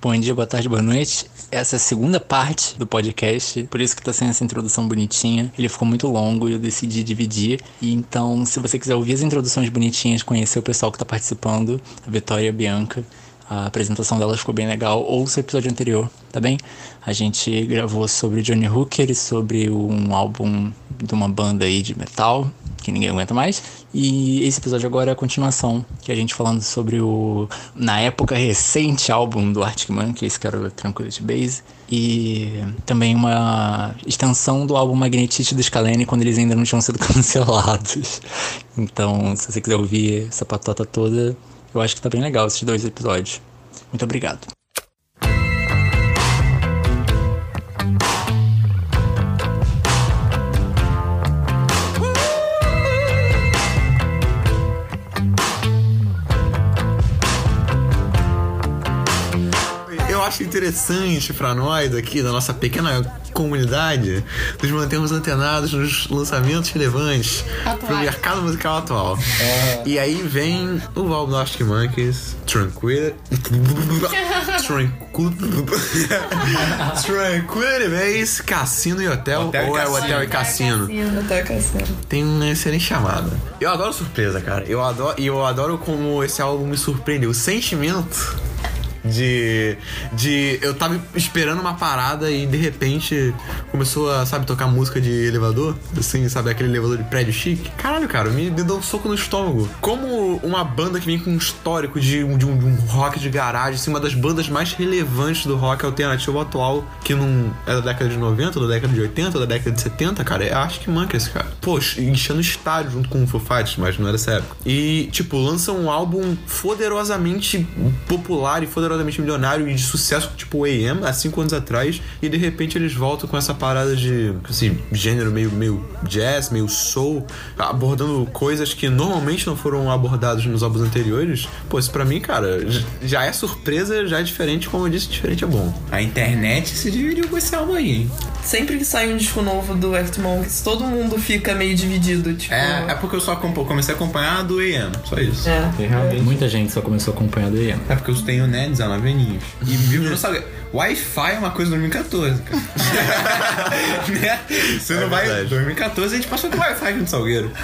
Bom dia, boa tarde, boa noite. Essa é a segunda parte do podcast, por isso que tá sendo essa introdução bonitinha. Ele ficou muito longo e eu decidi dividir. E então, se você quiser ouvir as introduções bonitinhas, conhecer o pessoal que tá participando, a Vitória e a Bianca, a apresentação delas ficou bem legal. Ouça o episódio anterior, tá bem? A gente gravou sobre Johnny Hooker e sobre um álbum de uma banda aí de metal que ninguém aguenta mais. E esse episódio agora é a continuação, que a gente falando sobre o, na época, recente álbum do Arctic Monkeys, que era o Tranquility Base. E também uma extensão do álbum Magnetite do Scalene, quando eles ainda não tinham sido cancelados. Então, se você quiser ouvir essa patota toda, eu acho que tá bem legal esses dois episódios. Muito obrigado. Acho interessante pra nós aqui, da nossa pequena comunidade, nos mantermos antenados nos lançamentos relevantes pro mercado musical atual. E aí vem o Arctic Monkeys, Tranquility. Tranquility. Tranquility Base, Cassino e Hotel. Hotel e ou é Cassino. Hotel e Cassino? Até Cassino. Tem uma excelente chamada. Eu adoro surpresa, cara. Eu adoro, e eu adoro como esse álbum me surpreendeu. O sentimento de. de. Eu tava esperando uma parada e de repente começou a, sabe, tocar música de elevador. Assim, sabe, aquele elevador de prédio chique. Caralho, cara, me, deu um soco no estômago. Como uma banda que vem com um histórico de um, de um, de um rock de garagem, assim, uma das bandas mais relevantes do rock alternativo atual, que não é da década de 90, da década de 80, da década de 70, cara, é acho que Monkeys, cara. Poxa, enchendo estádio junto com o Foo Fighters, mas não era dessa época. E, tipo, lançam um álbum poderosamente popular e poderosamente milionário e de sucesso, tipo o AM, há cinco anos atrás, e de repente eles voltam com essa parada de, assim, gênero meio, meio jazz, meio soul, abordando coisas que normalmente não foram abordadas nos álbuns anteriores. Pô, isso pra mim, cara, já é surpresa, já é diferente, como eu disse, diferente é bom. A internet se dividiu com esse álbum aí, hein? Sempre que sai um disco novo do Arctic Monkeys, todo mundo fica meio dividido, tipo... É, é porque eu só comecei a acompanhar a do AM, só isso. É. Porque realmente. Muita gente só começou acompanhando o Ian. É porque eu tenho, né, 19 aninhos. E vivo no Salgueiro. Wi-Fi é uma coisa de 2014, cara. né? Você não É vai. verdade. 2014 a gente passou com Wi-Fi aqui no Salgueiro.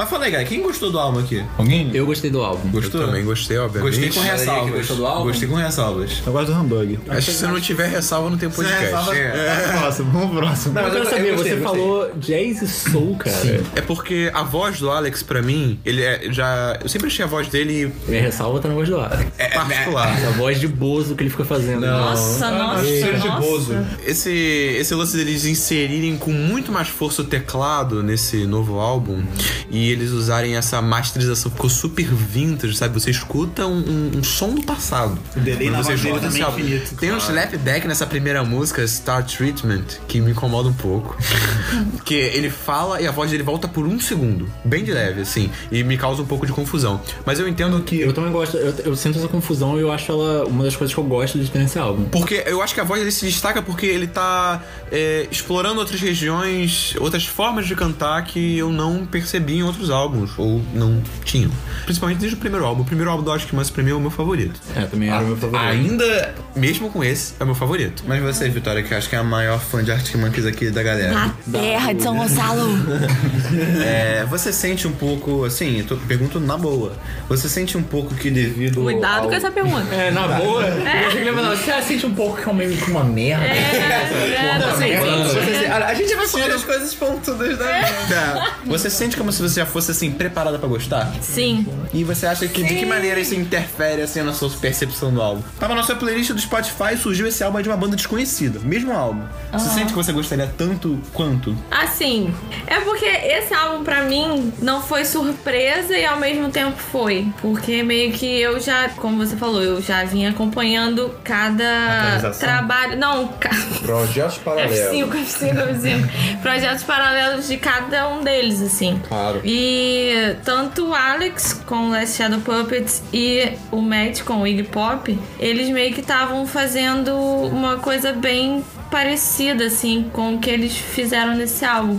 Mas fala aí, cara, quem gostou do álbum aqui? Alguém? Eu gostei do álbum. Gostou? Eu também gostei, obviamente. Gostei com ressalvas. gostou do álbum? Gostei com ressalvas. Eu gosto do hambúrguer. Acho que se não tiver ressalva, não tem podcast. ressalva- É. Próximo, vamos pro próximo. eu quero saber, eu gostei, você gostei. falou jazz e soul, cara. É porque a voz do Alex, pra mim, ele é já. Eu sempre achei a voz dele Minha ressalva tá na voz do Alex. particular. Essa voz de bozo que ele fica fazendo. Nossa, nossa, cheiro de bozo. Esse, esse lance deles inserirem com muito mais força o teclado nesse novo álbum e eles usarem essa masterização, ficou super vintage, sabe? Você escuta um, um- um som do passado. O delay na você voz escuta também é álbum. infinito. Tem um slapback nessa primeira música, Star Treatment, que me incomoda um pouco. que ele fala e a voz dele volta por um segundo. Bem de leve, assim. E me causa um pouco de confusão. Mas eu entendo que. Eu também gosto, eu, eu sinto essa confusão e eu acho ela uma das coisas que eu gosto de ter nesse álbum. Porque eu acho que a voz dele se destaca porque ele tá é, explorando outras regiões, outras formas de cantar que eu não percebi em outros álbuns, ou não tinham. Principalmente desde o primeiro álbum. O primeiro álbum do Arctic Monkeys pra mim é o meu favorito. É, também era o meu favorito. Ainda. Mesmo com esse, é o meu favorito. Mas você, Vitória, que eu acho que é a maior fã de Arctic Monkeys aqui da galera. Na terra de São Gonçalo. É, você sente um pouco, assim, eu tô, pergunto na boa. Você sente um pouco que devido. Cuidado ao... com essa pergunta. É, na boa. Eu achei que ele ia falar, você sente um pouco que é meio que uma merda. É, não. Você- a, a gente vai falar das coisas pontudas da vida. Você sente como se você já fosse, assim, preparada pra gostar? Sim. E você acha que de que maneira isso interfere assim na sua percepção do álbum? Tava na sua playlist do Spotify e surgiu esse álbum de uma banda desconhecida, mesmo álbum. Você sente que você gostaria tanto quanto? Assim, é porque esse álbum pra mim não foi surpresa e ao mesmo tempo foi. Porque meio que eu já, como você falou, eu já vinha acompanhando cada trabalho. Não, ca- Projetos paralelos. F5, F5, F5. Projetos paralelos de cada um deles, assim. Claro. E tanto o Alex com o Last Shadow Puppets e o Matt com o Iggy Pop, eles meio que estavam fazendo uma coisa bem parecida, assim, com o que eles fizeram nesse álbum.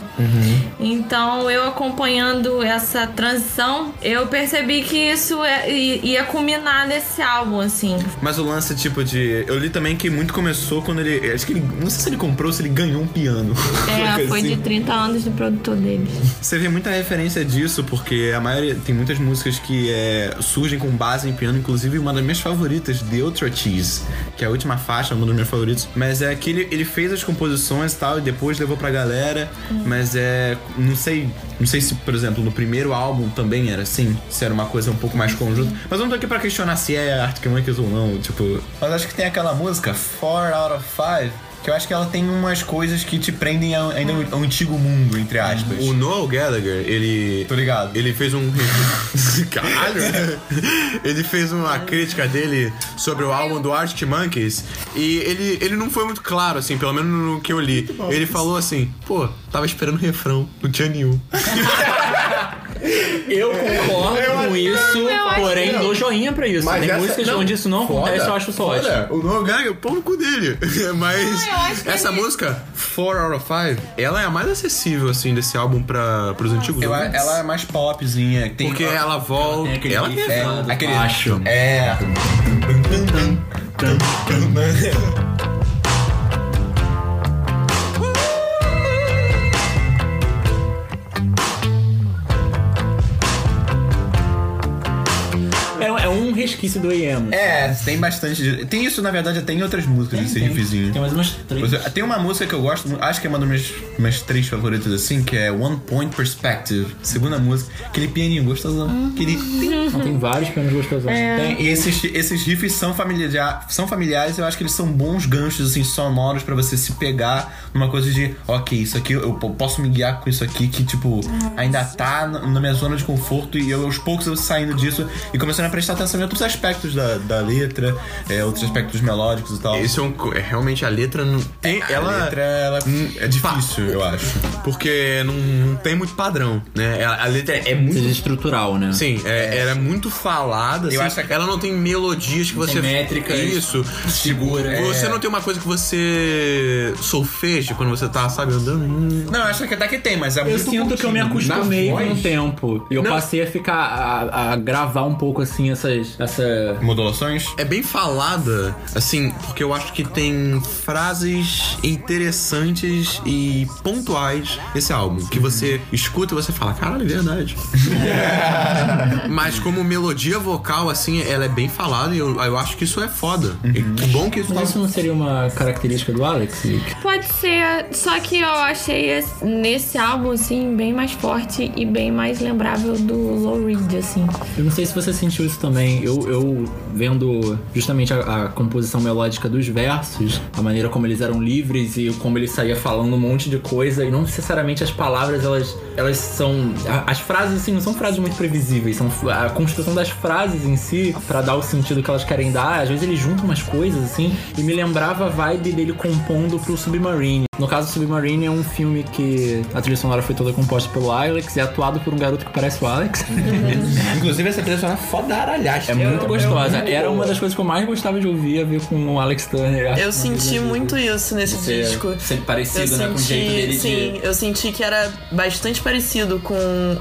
Então, eu acompanhando essa transição, eu percebi que isso é- ia culminar nesse álbum, assim. Mas o lance, tipo, de. Eu li também que muito começou quando ele. Acho que ele. Não sei se ele comprou ou se ele ganhou um piano. É, foi de Assim. 30 anos do produtor deles. Você vê muita referência disso, porque a maioria. Tem muitas músicas que é, surgem com base em piano, inclusive uma das minhas favoritas, The Ultra Cheese, que é a última faixa, uma dos meus favoritos. Mas é que ele, ele fez as composições e tal, e depois levou pra galera. Mas é. Não sei. Não sei se, por exemplo, no primeiro álbum também era assim, se era uma coisa um pouco mais conjunta. Mas eu não tô aqui pra questionar se é Arctic Monkeys ou não, tipo. Mas acho que tem aquela música, 4 out of 5, que eu acho que ela tem umas coisas que te prendem ao- ainda ao, ao antigo mundo, entre aspas. O Noel Gallagher, ele. Tô ligado. Ele fez um. Caralho! ele fez uma crítica dele sobre o álbum do Arctic Monkeys e ele, ele não foi muito claro, assim, pelo menos no que eu li. Ele falou assim: pô, tava esperando o refrão, não tinha nenhum. Eu concordo com isso, eu acho porém dou joinha pra isso. Tem essa- músicas não, onde isso não foda, acontece, eu acho só foda. ótimo. O Noel Gallagher, pau no cu dele. Mas que essa música, 4 out of 5, ela é a mais acessível, assim, desse álbum pra, pros antigos Eu- ela é mais popzinha. Tem, Porque ela volta. Tem aquele ela é do aquele- baixo. É. É, resquício do EM. É, tem bastante. Tem isso, na verdade, até em outras músicas, esse riffzinho. Tem mais umas três. Tem uma música que eu gosto, acho que é uma das minhas, minhas três favoritas assim, que é One Point Perspective. Segunda música, aquele pianinho gostosão. Aquele. Não, tem vários pianos gostosos. Tem, e esses, esses riffs são, familiar, são familiares, eu acho que eles são bons ganchos assim, sonoros pra você se pegar numa coisa de, ok, isso aqui eu po- posso me guiar com isso aqui que, tipo, ainda tá na na minha zona de conforto e eu, aos poucos eu saindo disso e começando a prestar atenção em outros aspectos da, da letra, é, outros aspectos melódicos e tal. Esse é, um, co- é realmente a letra não tem A ela letra ela é difícil, eu acho. porque não, não tem muito padrão, né? A, a letra é muito Seja estrutural, né? Sim, é, ela é muito falada. Eu assim, acho que- Ela não tem melodias que você. métricas, Isso. segura. Você não tem uma coisa que você solfeja quando você tá, sabe, andando. Hum. Não, eu acho que até que tem, mas é Eu muito sinto que eu me acostumei Na com o voz, tempo. E eu Não. passei a ficar. A, a gravar um pouco assim essas. Essa. Modulações? É bem falada, assim, porque eu acho que tem frases interessantes e pontuais nesse álbum. Que você escuta e você fala, caralho, é verdade. Mas como melodia vocal, assim, ela é bem falada e eu, eu acho que isso é foda. E que bom que isso Mas tá isso não seria uma característica do Alex? Nick? Pode ser, só que eu achei esse- nesse álbum, assim, bem mais forte e bem mais lembrável do Low Reed, assim. Eu não sei se você sentiu isso também. Eu, eu vendo justamente a, a composição melódica dos versos, a maneira como eles eram livres e como ele saía falando um monte de coisa, e não necessariamente as palavras, elas, elas são. As frases, assim, não são frases muito previsíveis, são a construção das frases em si, pra dar o sentido que elas querem dar. Às vezes ele junta umas coisas, assim, e me lembrava a vibe dele compondo pro Submarine. No caso, Submarine é um filme que a trilha sonora foi toda composta pelo Alex e é atuado por um garoto que parece o Alex. Inclusive, essa trilha sonora é foda É muito gostosa. Era uma das coisas que eu mais gostava de ouvir, a ver com o Alex Turner. Eu senti muito isso nesse disco. ser Eu parecido, né? Com o senti, jeito dele sim, de. eu senti que era bastante parecido com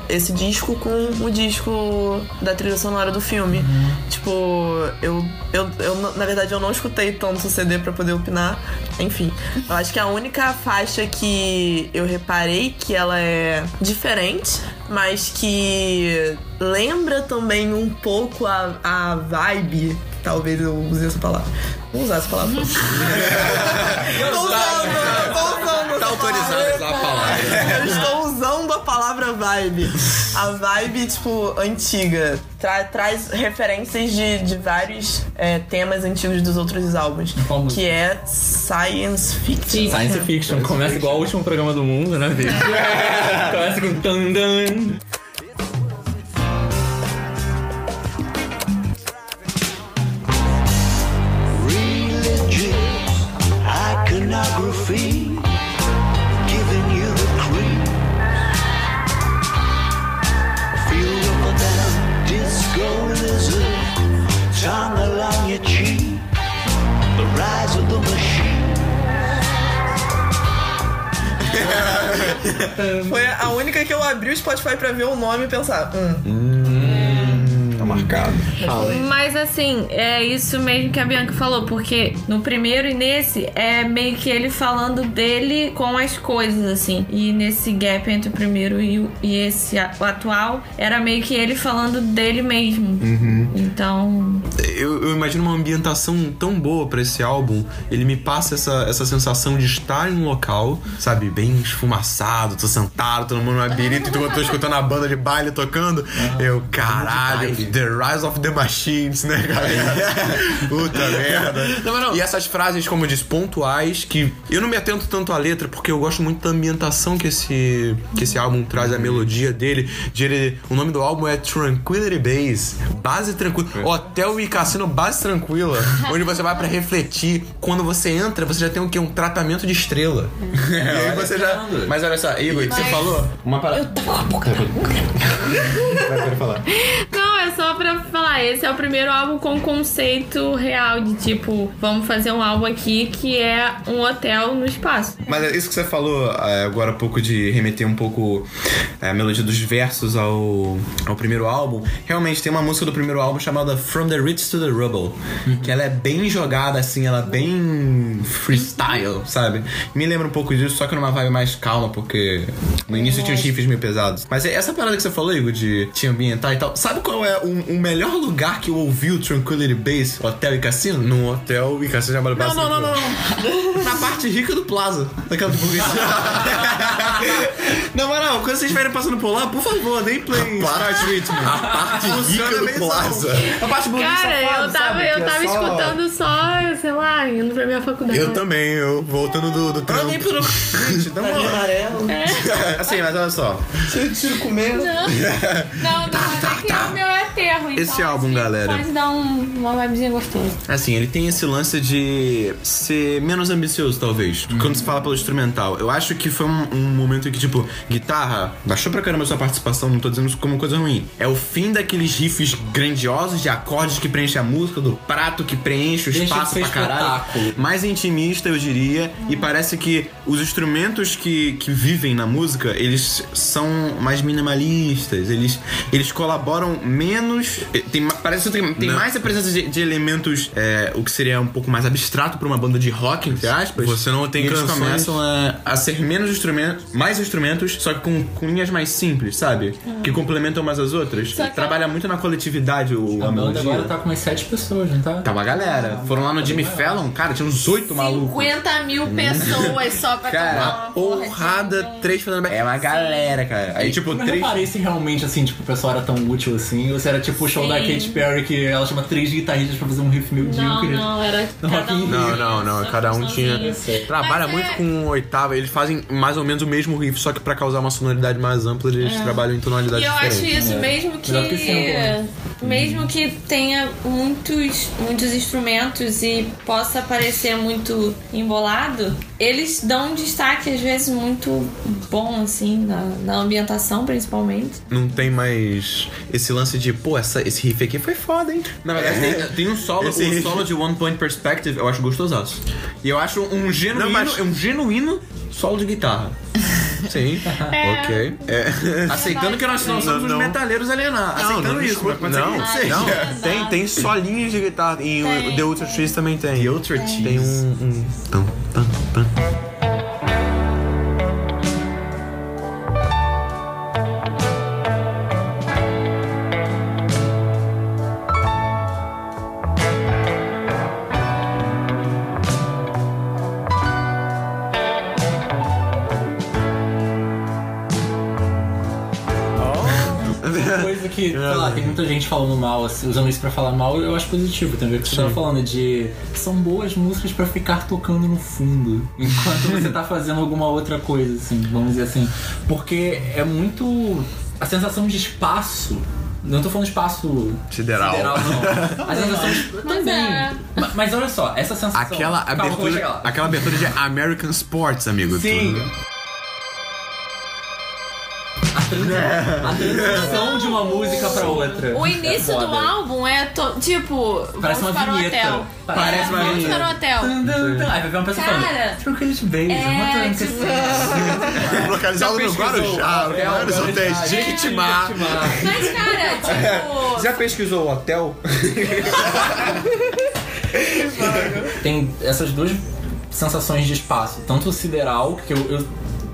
esse disco com o disco da trilha sonora do filme. Uhum. Tipo, eu, eu, eu, na verdade, eu não escutei tanto o CD pra poder opinar. Enfim, eu acho que a única faixa que eu reparei que ela é diferente, mas que lembra também um pouco a, a vibe. Talvez eu use essa palavra. Vou usar essa palavra. tô usando, tô usando. Tá autorizado a usar a palavra. Eu estou usando a palavra vibe. A vibe, tipo, antiga. Tra- traz referências de, de vários é, temas antigos dos outros álbuns. Qual? Que é science fiction. Science Fiction. Começa igual o último programa do mundo, né, Vitor? Começa com tan dan. religious iconography, Foi a única que eu abri o Spotify pra ver o nome e pensar, hum, Tá marcado. Mas assim, é isso mesmo que a Bianca falou, porque no primeiro e nesse é meio que ele falando dele com as coisas, assim. E nesse gap entre o primeiro e, o- e esse a- o atual, era meio que ele falando dele mesmo. Então. Eu, eu imagino uma ambientação tão boa pra esse álbum. Ele me passa essa, essa sensação de estar em um local, sabe, bem esfumaçado, tô sentado, todo mundo numa birita, e eu tô escutando a banda de baile tocando. Eu, caralho, The Rise of the Machines, né, galera? Puta merda. E essas frases, como eu disse, pontuais, que eu não me atento tanto à letra, porque eu gosto muito da ambientação que esse, que esse álbum traz, a melodia dele. De ele o nome do álbum é Tranquility Base, base tranquila. Hotel e cassino base tranquila, onde você vai pra refletir. Quando você entra, você já tem o quê? Um tratamento de estrela. e aí você já. Mas olha só, Igor, você falou uma parada. Vai, pode falar. Não, é só pra falar, esse é o primeiro álbum com conceito real de tipo, vamos fazer um álbum aqui que é um hotel no espaço. Mas é isso que você falou é, agora há pouco de remeter um pouco é, a melodia dos versos ao, ao primeiro álbum. Realmente tem uma música do primeiro álbum chamada From the Rich to the Rubble, que ela é bem jogada assim, ela é bem freestyle, sabe? Me lembra um pouco disso, só que numa vibe mais calma, porque no início tinha os riffs meio pesados. Mas é essa parada que você falou, Igor, de te ambientar e tal. Sabe qual é o, o melhor lugar que eu ouvi o Tranquility Base, hotel e cassino? Num hotel e cassino chamado Não, base não, não, tranquila. não. Na parte rica do Plaza. Daquela burguesia. não, mas não, quando vocês estiverem passando por lá, por favor, nem play Start Rhythm. A parte rica do Plaza. A parte burguesa Cara, safada, eu tava, sabe? eu Que é tava só- escutando só, sei lá, indo pra minha faculdade. Eu também, eu voltando do, do trampo. nem pro... Gente, dá uma... amarelo, Assim, mas olha só. de tiro comendo. Não, não, mas é que o meu é aterro. então, Esse álbum, assim, galera. Pode dar um, uma vibezinha gostosa. Assim, ele tem esse lance de ser menos ambicioso, talvez. Quando se fala pelo instrumental. Eu acho que foi um, um momento em que, tipo, guitarra, baixou pra caramba sua participação, não tô dizendo isso como coisa ruim. É o fim daqueles riffs grandiosos de acordes que preenchem a música, do prato que preenche o Deixa espaço pra caralho. espetáculo. Mais intimista, eu diria. E parece que os instrumentos que, que vivem na música, eles são mais minimalistas. Eles, eles colaboram menos. eh, Tem, parece que tem, mais a presença de, de elementos, é, o que seria um pouco mais abstrato pra uma banda de rock, entre aspas. Você não tem eles canções- começam a, a ser menos instrumentos, mais instrumentos, só que com, com linhas mais simples, sabe? Que complementam umas as outras. Que- Trabalha muito na coletividade o, a, A melodia. agora tá com umas sete pessoas, não tá? Tá uma galera. Foram lá no Jimmy Fallon, cara, tinha uns oito malucos. 50 mil pessoas só pra Cara, tocar uma porra Porrada, um- três fazendo. É uma galera, cara. Aí, tipo, não três. reparei se realmente, assim, tipo, o pessoal era tão útil assim, ou se era tipo o show Sim. da Katy Perry, que ela chama três guitarristas pra fazer um riff medíocre. Não, não, era cada um. Não, não, não. Cada um tinha. Trabalha Mas muito é- com oitava. Eles fazem mais ou menos o mesmo riff, só que pra causar uma sonoridade mais ampla, eles trabalham em tonalidades E eu acho isso, É. mesmo que. Que sample, né? Mesmo que tenha muitos, muitos instrumentos e possa parecer muito embolado, eles dão um destaque, às vezes, muito bom, assim, na, na ambientação, principalmente. Não tem mais esse lance de, pô, essa, esse riff aqui foi foda, hein? Na verdade, tem, tem um solo, Esse o riff. solo de One Point Perspective, eu acho gostosaço. E eu acho um genuíno, Não, mas- um genuíno solo de guitarra. Sim. Ok. É. Aceitando que nós não somos Não, não. os metaleiros alienados. Aceitando não, isso, desculpa, não, não, tem, tem solinhos de guitarra. E Tem. o The Ultra Trees também tem. The Ultra Trees. Tem um. um... Tum, tum, tum. Que, sei lá, tem muita gente falando mal, assim, usando isso pra falar mal, eu acho positivo. Tem a ver com o que você tava falando, de são boas músicas pra ficar tocando no fundo, enquanto você tá fazendo alguma outra coisa, assim, vamos dizer assim. Porque é muito. A sensação de espaço. Não tô falando espaço Sideral. não. A sensação de. Mas Também. é. Ma- Mas olha só, essa sensação. Aquela Calma, abertura. lá. Aquela abertura de American Sports, amigo. Sim. Tu- a transição de uma música pra outra. O início É do álbum é to- tipo. Parece vamos uma para o vinheta. hotel. Parece É, uma vamos vinheta. para o hotel. Tum, tum, tum. Aí vai ver uma pessoa Cara, falando, Tranquility Base, é, uma tranca tipo- assim. Localizado no? Guarujá, no Hotel Horizonte, Guarujá, Jequitimá. Jequitimá. Mas, cara, tipo. Já pesquisou o hotel? Tem essas duas sensações de espaço. Tanto o sideral, que eu, eu-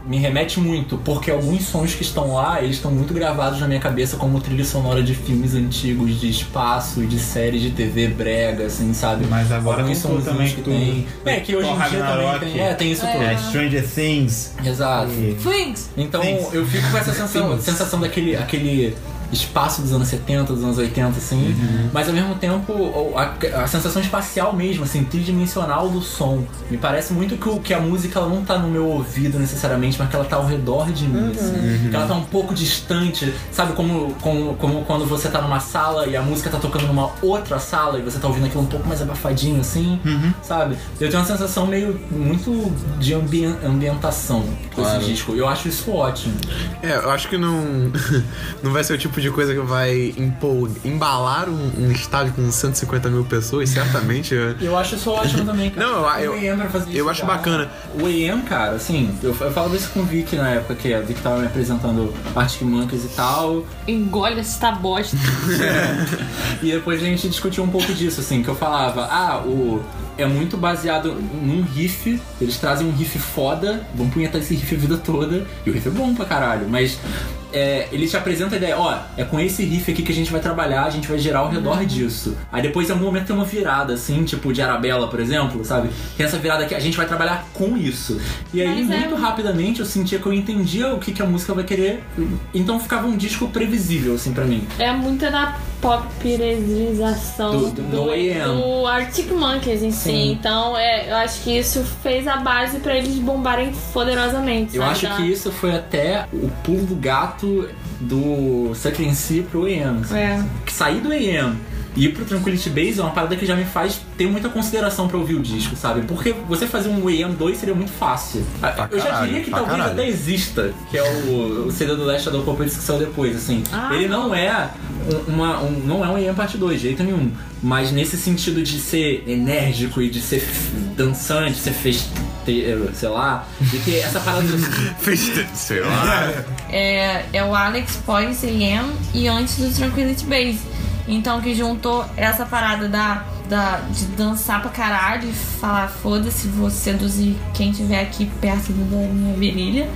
me remete muito, porque alguns sons que estão lá, eles estão muito gravados na minha cabeça como trilha sonora de filmes antigos, de espaço e de séries de TV brega, assim, sabe? Mas agora Alguns sonzinhos também, que tudo. tem. É, que hoje em dia também Ragnarok. tem. É, tem isso tudo. É, Stranger Things. Exato. E- Flings. Então Things. eu fico com essa sensação, Things. sensação daquele aquele espaço dos anos 70, dos anos 80, assim, Uhum. mas ao mesmo tempo a, a sensação espacial mesmo, assim, tridimensional do som. Me parece muito que, o- que a música ela não tá no meu ouvido necessariamente, mas que ela tá ao redor de mim, assim. Que ela tá um pouco distante, sabe? Como, como, como quando você tá numa sala e a música tá tocando numa outra sala e você tá ouvindo aquilo um pouco mais abafadinho, assim, sabe? Eu tenho uma sensação meio muito de ambien- ambientação com Claro. esse disco. Eu acho isso ótimo. É, eu acho que não, não vai ser o tipo de coisa que vai embalar um, um estádio com 150 mil pessoas, certamente. eu- Eu acho isso ótimo também, cara. Não, eu- fazer eu isso acho bacana. O AM, cara, assim, eu, eu falava isso com o Vic na época que a Vic tava me apresentando Arctic Monkeys e tal. Engole essa bosta. E depois a gente discutiu um pouco disso, assim, que eu falava, ah, o. É muito baseado num riff, eles trazem um riff foda, vão punhetar esse riff a vida toda, e o riff é bom pra caralho, mas é, ele te apresenta a ideia, ó, é com esse riff aqui que a gente vai trabalhar, a gente vai gerar ao redor disso. Aí depois em algum momento tem uma virada, assim, tipo de Arabella, por exemplo, sabe? Tem essa virada aqui, a gente vai trabalhar com isso. E aí, Mas é- muito rapidamente, eu sentia que eu entendia o que, que a música vai querer, então ficava um disco previsível, assim, pra mim. É muito da popularização Do- do- do do Arctic Monkeys em si. Sim. Então, é, eu acho que isso fez a base pra eles bombarem poderosamente. Eu sabe? acho que isso foi até o pulo do gato do Sucker em si pro AM. assim. É. Sair do AM e ir pro Tranquility Base é uma parada que já me faz ter muita consideração pra ouvir o disco, sabe? Porque você fazer um AM 2 seria muito fácil. Ah, eu já caralho, diria que pra talvez caralho. até exista, que é o, o CD do Last Shadow Puppets que saiu depois, assim. Ah. Ele não é uma, um, não é um AM parte 2, de jeito nenhum. Mas nesse sentido de ser enérgico e de ser dançante, ser festeiro, sei lá, de ter essa parada Fez, sei lá. é, é o Alex pós AM e antes do Tranquility Base. Então que juntou essa parada da, da, de dançar pra caralho e falar foda-se, vou seduzir quem tiver aqui perto da minha virilha.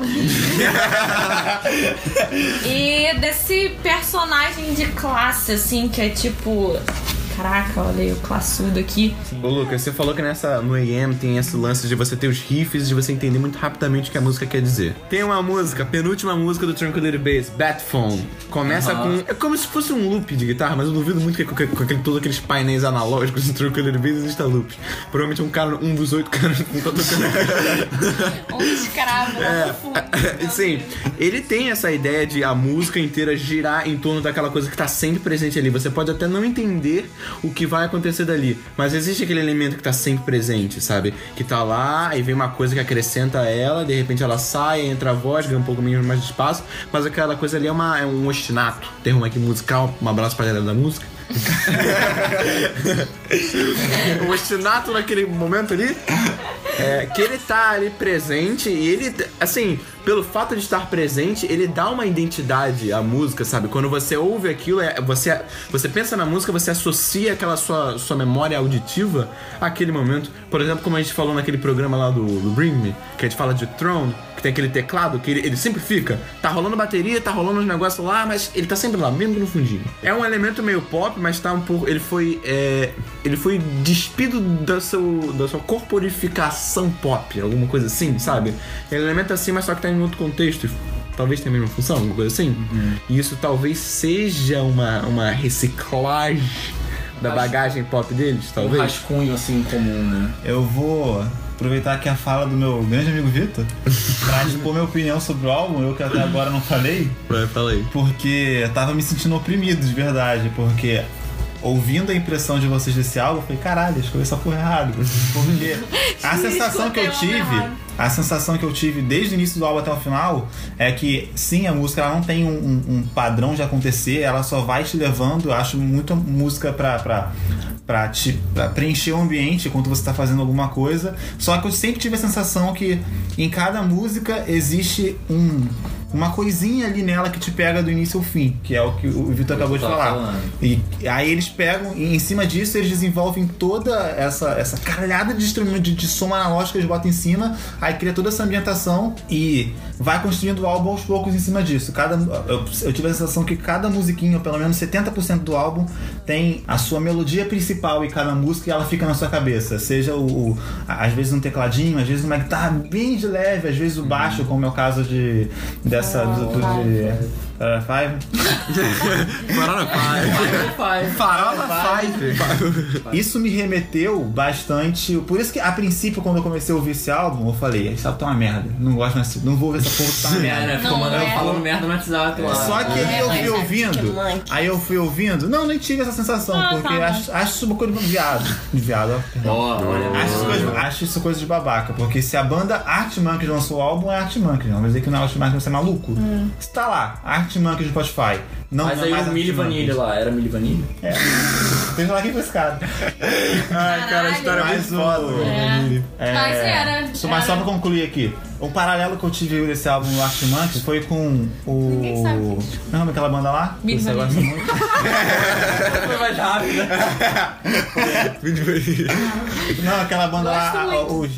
e desse personagem de classe, assim, que é tipo. Caraca, olha aí o classudo aqui. Ô Lucas, você falou que nessa no AM tem esse lance de você ter os riffs e de você entender muito rapidamente o que a música quer dizer. Tem uma música, penúltima música do Tranquility Base, Bat Phone. Começa com. É como se fosse um loop de guitarra, mas eu duvido muito que com, com- com aquele- todos aqueles painéis analógicos do Tranquility Base exista loop. Provavelmente um cara, um dos oito caras que tá tocando. Um escravo fundo. Sim, ele tem essa ideia de a música inteira girar em torno daquela coisa que tá sempre presente ali. Você pode até não entender o que vai acontecer dali, mas existe aquele elemento que tá sempre presente, sabe? Que tá lá, aí vem uma coisa que acrescenta ela, de repente ela sai, entra a voz, ganha um pouco menos mais de espaço, mas aquela coisa ali é, uma, é um ostinato, termo aqui musical, um abraço pra galera da música. o ostinato naquele momento ali é, que ele tá ali presente e ele, assim, pelo fato de estar presente, ele dá uma identidade à música, sabe? Quando você ouve aquilo, é, você, você pensa na música, você associa aquela sua, sua memória auditiva àquele momento. Por exemplo, como a gente falou naquele programa lá do, do Bring Me, que a gente fala de Throne, que tem aquele teclado que ele, ele sempre fica. Tá rolando bateria, tá rolando uns negócios lá, mas ele tá sempre lá, mesmo no fundinho. É um elemento meio pop, mas tá um pouco. Ele foi. é, ele foi despido da, seu, da sua corporificação pop, alguma coisa assim, sabe? É um elemento assim, mas só que tá em outro contexto. Talvez tenha a mesma função, alguma coisa assim. E isso talvez seja uma, uma reciclagem da bagagem pop deles, um talvez. rascunho assim comum, né? Eu vou aproveitar aqui a fala do meu grande amigo Vitor pra expor minha opinião sobre o álbum, eu que até agora não falei, Vai, fala aí. porque eu tava me sentindo oprimido de verdade, porque ouvindo a impressão de vocês desse álbum, eu falei, caralho, escolhi essa porra errado. Porque a sensação que eu tive, a sensação que eu tive desde o início do álbum até o final é que sim, a música ela não tem um, um- um padrão de acontecer, ela só vai te levando. Eu acho muita música pra. pra Pra, te, pra preencher o ambiente enquanto você tá fazendo alguma coisa. Só que eu sempre tive a sensação que em cada música existe um, uma coisinha ali nela que te pega do início ao fim, que é o que o Vitor acabou de Tá falar. falando. E aí eles pegam, e em cima disso, eles desenvolvem toda essa, essa caralhada de instrumento de, de som analógico que eles botam em cima, aí cria toda essa ambientação e vai construindo o álbum aos poucos em cima disso. Cada, eu, eu tive a sensação que cada musiquinha, pelo menos 70% do álbum, tem a sua melodia principal em cada música e ela fica na sua cabeça. Seja o, o- às vezes um tecladinho, às vezes uma guitarra bem de leve, às vezes o baixo, como é o caso de dessa do, do- de uh, Five. Parada pai. Farofa Isso me remeteu bastante. Por isso que, a princípio, quando eu comecei a ouvir esse álbum, eu falei: Esse álbum tá uma merda. Não gosto mais, não vou ver essa porra que tá uma É, merda. Ficou Não mandando, é. falando merda no WhatsApp. Só que aí eu fui é ouvindo. Aí eu fui ouvindo. Não, nem tive essa sensação, Ah, porque tá acho, acho isso uma coisa de viado. De viado, ó. olha. Acho isso, coisa, acho isso coisa de babaca, porque se a banda Art Monkeys lançou o álbum, é Art Monkeys. Não vai dizer que não é Art Monkeys, você é maluco? Se tá lá, Art Monkeys no Spotify. Não, Mas não é aí mais o Milli. Vanilha lá, era Milli Vanilha? É. Que falar quem foi esse cara. Ai, cara, a história é muito Mais foda. um. É. É, Mas era. Só, mas só pra concluir aqui. Um paralelo que eu tive desse álbum do Art Monkeys foi com o. Ninguém sabe Como é o nome daquela banda lá? Milli Você gosta muito? Foi mais rápido. Não, aquela banda Gosto lá, muito. o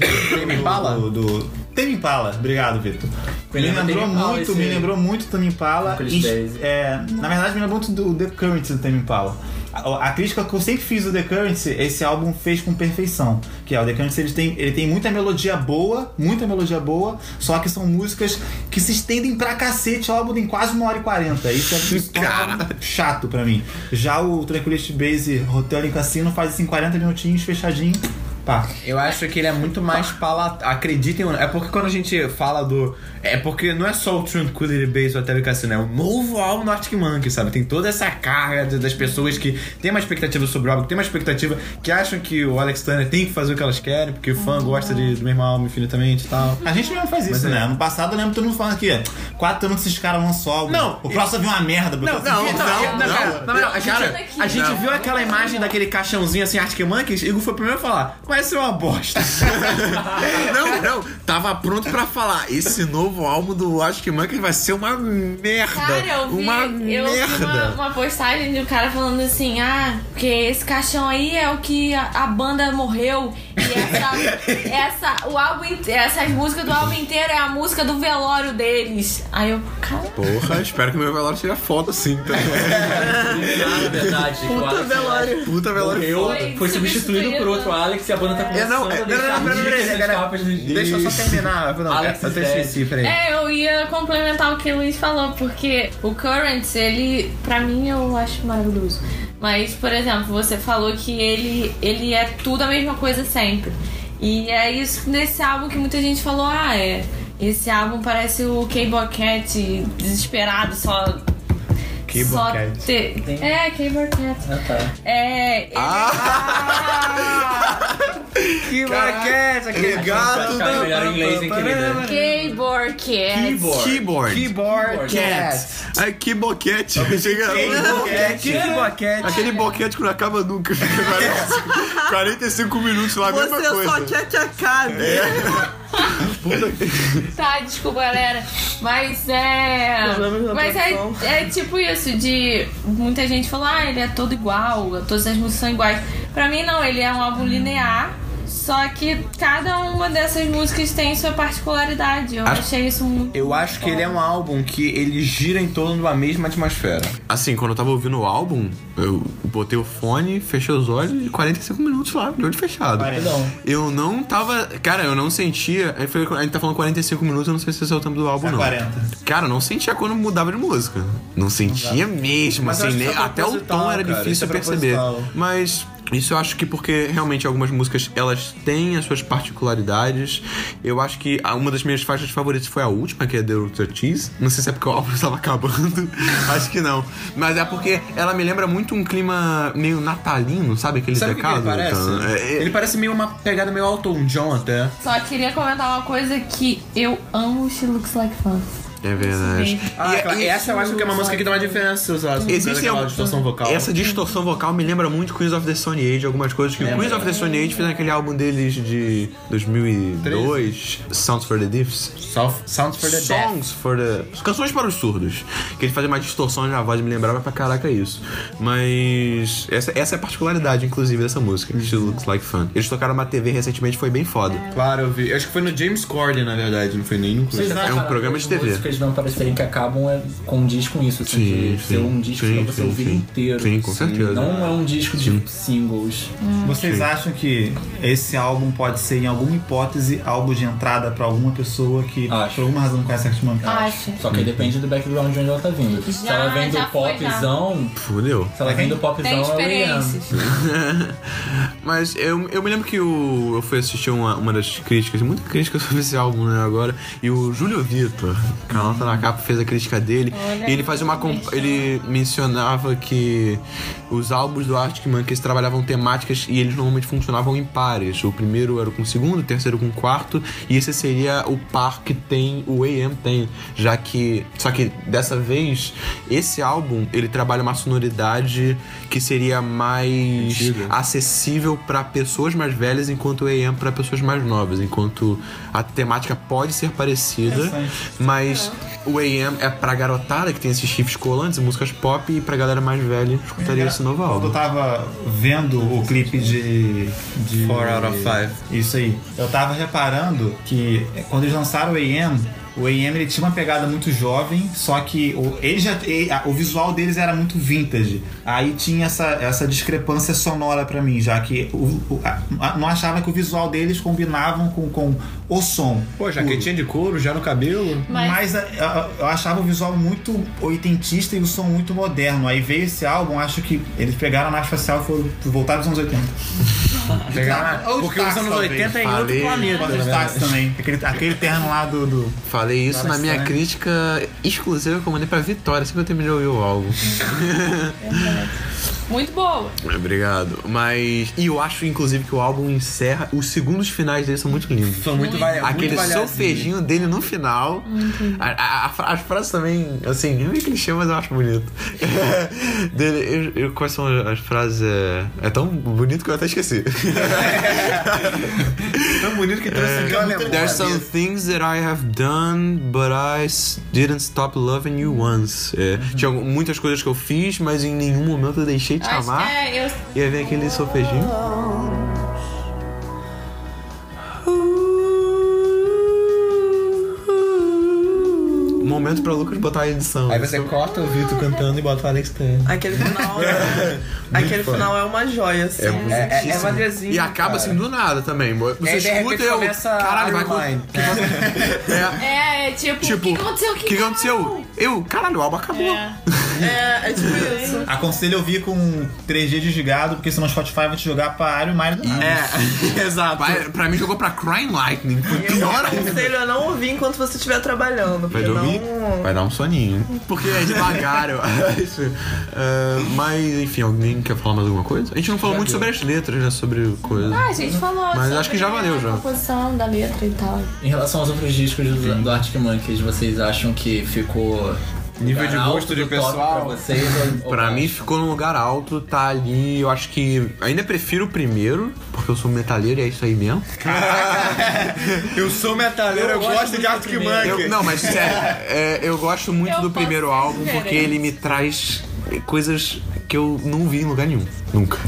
Tame Impala? Do, do Tame Impala, obrigado, Vitor. Me lembra lembrou Tame Impala, muito, esse- me lembrou muito Tame Impala. E, Days. é, na verdade, me lembrou muito do The Currents do Tame Impala. A, a crítica que eu sempre fiz do The Currents, esse álbum fez com perfeição. Que é o The Currents, ele tem, ele tem muita melodia boa, muita melodia boa, só que são músicas que se estendem pra cacete. O álbum tem quase uma hora e quarenta. Isso é isso chato pra mim. Já o Tranquility Base Hotel em Cassino faz assim 40 minutinhos fechadinho. Pá. Eu acho que ele é muito mais palatável. Acreditem ou não. É porque quando a gente fala do. É porque não é só o Tranquility Base Hotel e Cassino, é o novo álbum do Arctic Monkey, sabe? Tem toda essa carga das pessoas que têm uma expectativa sobre o álbum, que tem uma expectativa que acham que o Alex Turner tem que fazer o que elas querem, porque o fã gosta de, do mesmo álbum infinitamente e tal. A gente mesmo faz isso, Mas é. né? Ano passado eu lembro todo mundo falando aqui, quatro anos que esses caras lançam álbum. Não, o próximo vir uma merda. porque Não, eu não, não, não, não, cara, não, não, A gente, cara, a gente viu aquela imagem daquele caixãozinho assim, Arctic Monkeys, e o Igor foi o primeiro a falar, vai ser uma bosta. Não, não. Tava pronto pra falar. Esse novo álbum do Arctic Monkeys vai ser uma merda. Cara, eu vi, uma eu vi merda. uma, uma postagem de um cara falando assim, ah, porque esse caixão aí é o que a, a banda morreu. E essa, essa, o álbum, essas músicas do álbum inteiro é a música do velório deles. Aí eu, cara, Porra, espero que meu velório seja foda assim. Tá? Na verdade, Puta Alex velório. Puta velório morreu. Foi foi substituído por substituído. outro Alex e a banda tá É, não, começando é- a deixar não, não, não, não, nas não, capas do- Deixa eu só terminar. Não, Alex eu até esqueci, peraí. É, eu ia complementar o que o Luiz falou, porque o Currents, ele, pra mim, eu acho maravilhoso. Mas, por exemplo, você falou que ele, ele é tudo a mesma coisa sempre. E é isso nesse álbum que muita gente falou, ah, é. Esse álbum parece o Cable Cat desesperado, só. Cable só Cat. ter- É, Cable Cat. Ah, tá. É. ele- Que maquete, aquele gato Cara, melhor em inglês, hein, querida? Cable Cat. Keyboard. Keyboard Keyboard Cat. Aí, que boquete. Chega... Que boquete. Aquele boquete que não acaba nunca. Fica 45, 45 minutos lá, a mesma Você coisa. só quer que acabe. Tá, desculpa, galera. Mas é. Da Mas é, é tipo isso, de. Muita gente falou, ah, ele é todo igual, todas as músicas são iguais. Pra mim, não, ele é um álbum linear. Só que cada uma dessas músicas tem sua particularidade. Eu Acho- achei isso muito. Eu acho que ele é um álbum que ele gira em torno de uma mesma atmosfera. Assim, quando eu tava ouvindo o álbum, eu botei o fone, fechei os olhos e 45 minutos lá, de olho fechado. Paredão. Eu não tava. Cara, eu não sentia. aí foi- A gente tá falando 45 minutos, eu não sei se esse é o tempo do álbum, não. 40. Cara, eu não sentia quando mudava de música. Não sentia mesmo, Mas assim, nem- é até o tom era cara, difícil é perceber. Mas Isso eu acho que porque realmente algumas músicas elas têm as suas particularidades. Eu acho que uma das minhas faixas favoritas foi a última, que é The Ultra Cheese. Não sei se é porque o álbum estava acabando. acho que não. Mas é porque ela me lembra muito um clima meio natalino, sabe? Aquele Sabe o que, ele decado. parece? então, é- é- Ele parece meio uma pegada meio Elton John até. Só queria comentar uma coisa que eu amo She Looks Like Fun. É verdade. Ah, E- aquela- e- essa eu acho que é uma música que dá uma diferença, usada. Existe aquela um- distorção vocal. Essa distorção vocal me lembra muito Queens of the Stone Age, algumas coisas que o Queens of the Stone Age fez naquele álbum deles de 2002, Sounds for the Deafs. South, Sounds for the Deaf. Songs for the. Canções para os surdos. Que ele fazia uma distorção na voz, me lembrava pra caraca isso. Mas. Essa, essa é a particularidade, inclusive, dessa música. She Looks Like Fun. Eles tocaram uma TV recentemente, foi bem foda. Claro, eu vi. Acho que foi no James Corden, na verdade, não foi nem no Vocês É um programa de TV. Músicas não parecerem que acabam é, condiz com isso, assim, Sim, de ser um disco Sim, pra você sim, ouvir sim. inteiro. Sim, com certeza. Não é um disco de singles. Vocês acham que esse álbum pode ser, em alguma hipótese, álbum de entrada pra alguma pessoa que Acho. por alguma razão não conhece Arctic Monkeys? Acho. Só que aí depende do background de onde ela tá vindo. se Já- ela vem do popzão, Fudeu. se ela vem do popzão, é o experiências. Mas eu, eu me lembro que o, eu fui assistir uma, uma das críticas, muita crítica sobre esse álbum, né, agora, e o Júlio Vitor, canal na capa, fez a crítica dele, Olha e ele fazia uma. Ele mencionava que os álbuns do Arctic Monkeys trabalhavam temáticas e eles normalmente funcionavam em pares. O primeiro era com o segundo, o terceiro com o quarto, e esse seria o par que tem, o AM tem, já que. Só que dessa vez, esse álbum ele trabalha uma sonoridade que seria mais Antiga. acessível para pessoas mais velhas, enquanto o AM para pessoas mais novas. Enquanto a temática pode ser parecida, mas o AM é pra garotada que tem esses chifres colantes e músicas pop, e pra galera mais velha escutaria esse novo Quando eu álbum. tava vendo o clipe de. de Four out of five. Isso aí. Eu tava reparando que é, quando eles lançaram o AM, o AM ele tinha uma pegada muito jovem, só que o, ele já, ele- a- o visual deles era muito vintage. Aí tinha essa, essa discrepância sonora pra mim, já que o, o- a- não achava que o visual deles combinavam com, com o som. Pô, jaquetinha de couro, já no cabelo. Mas, Mas a- a- eu achava o visual muito oitentista e o som muito moderno. Aí veio esse álbum, acho que eles pegaram a nave espacial e foram voltaram dos anos 80. Pegar Ou Porque os anos talvez. 80 é em outro Falei. planeta. Né? também. Aquele, aquele terno lá do. do- Falei isso na minha crítica exclusiva que eu mandei pra Vitória, assim que eu terminei de ouvir o álbum. muito boa. Obrigado. Mas. E eu acho, inclusive, que o álbum encerra. Os segundos finais dele são muito lindos. São muito, muito Aquele solfejinho dele no final. A- a- a as frases também, assim, é meio clichê, mas eu acho bonito. dele, eu, eu- quais são as, as frases? É, é tão bonito que eu até esqueci. Tão bonito que trouxe uma memória. There's some things that I have done, but I didn't stop loving you once. É, Tinha algum- muitas coisas que eu fiz, mas em nenhum momento eu deixei de te Acho amar. que é, eu, E aí vem aquele solfejinho. Momento pra Lucas botar a edição. Aí você corta o Vitor cantando e bota o Alex Turner. Aquele final. aquele final é uma joia, assim. É, é, é vaziozinho, E acaba assim do nada também. Você de escuta e eu. Caralho, vai Man. É, é, é, tipo, tipo, o que aconteceu? o que aconteceu? Eu, caralho, o álbum acabou. É. É, é tipo isso. Aconselho eu vir com 3G desligado, porque senão o Spotify vai te jogar pra Iron Mario do nada. É, exato. Pra, pra mim jogou pra Crying Lightning. Foi pior ainda. Aconselho a não ouvir enquanto você estiver trabalhando. Vai dormir? não. Vai dar um soninho. Porque é devagar, eu acho. Ah, mas, enfim, alguém quer falar mais alguma coisa? A gente não falou muito sobre as letras, né? Sobre coisa. Ah, a gente falou. Mas sobre acho que já valeu, já. A composição da letra e tal. Em relação aos outros discos do, do Arctic Monkeys, vocês acham que ficou Nível de gosto de pessoal? pra vocês? ou- Pra mim ficou num lugar alto, tá ali. Eu acho que. Ainda prefiro o primeiro, porque eu sou metaleiro e é isso aí mesmo. Eu sou metaleiro, eu, Eu gosto de Arctic Monkey. não, mas sério, é, eu gosto muito Eu do primeiro álbum porque diferente. ele me traz coisas que eu não vi em lugar nenhum. Nunca.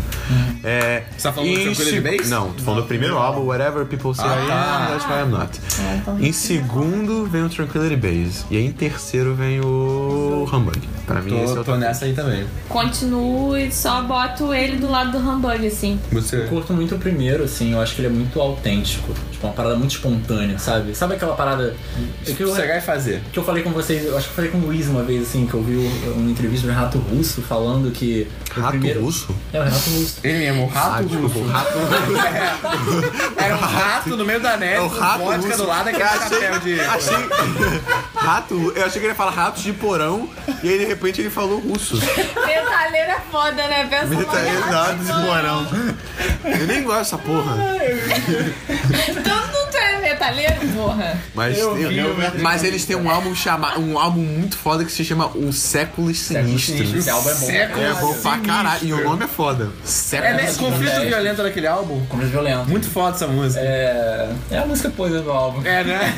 É, Você tá falando do Tranquility seg- Base? Não, tô falando do primeiro álbum, Whatever People Say I Am, That's Why I'm Not. Em segundo vem o Tranquility Base. E aí em terceiro vem o Humbug. Pra mim esse é Tô, o tô nessa aí também. Continuo e só boto ele do lado do hambúrguer, assim. Você. Eu curto muito o primeiro, assim, eu acho que ele é muito autêntico. Tipo, uma parada muito espontânea, sabe? Sabe aquela parada. É que eu, Sossegar e fazer. que eu falei com vocês, eu acho que eu falei com o Luiz uma vez, assim, que eu vi uma entrevista do Renato Russo falando que. Rato primeiro, russo? É o Renato Russo. Ele mesmo, o rato Ah, desculpa, o rato. Era um rato no meio da neve, É o com rato vodka russo. do lado, aquele Eu achei- chapéu de... Achei. Rato. Eu achei que ele ia falar ratos de porão. E aí de repente ele falou russo. Metaleiro é foda, né? Pensa Metaleiro de porão. Eu nem gosto dessa porra. É metaleiro, porra. Mas, Eu eu- mas eles têm um álbum chamado. Um álbum muito foda que se chama O Séculos Sinistros. Esse álbum é bom. Século É bom pra caralho. E o nome é foda. É, Séculos né? Conflito É. violento daquele álbum. É violento. Muito foda essa música. É, é a música poser do álbum. É, né?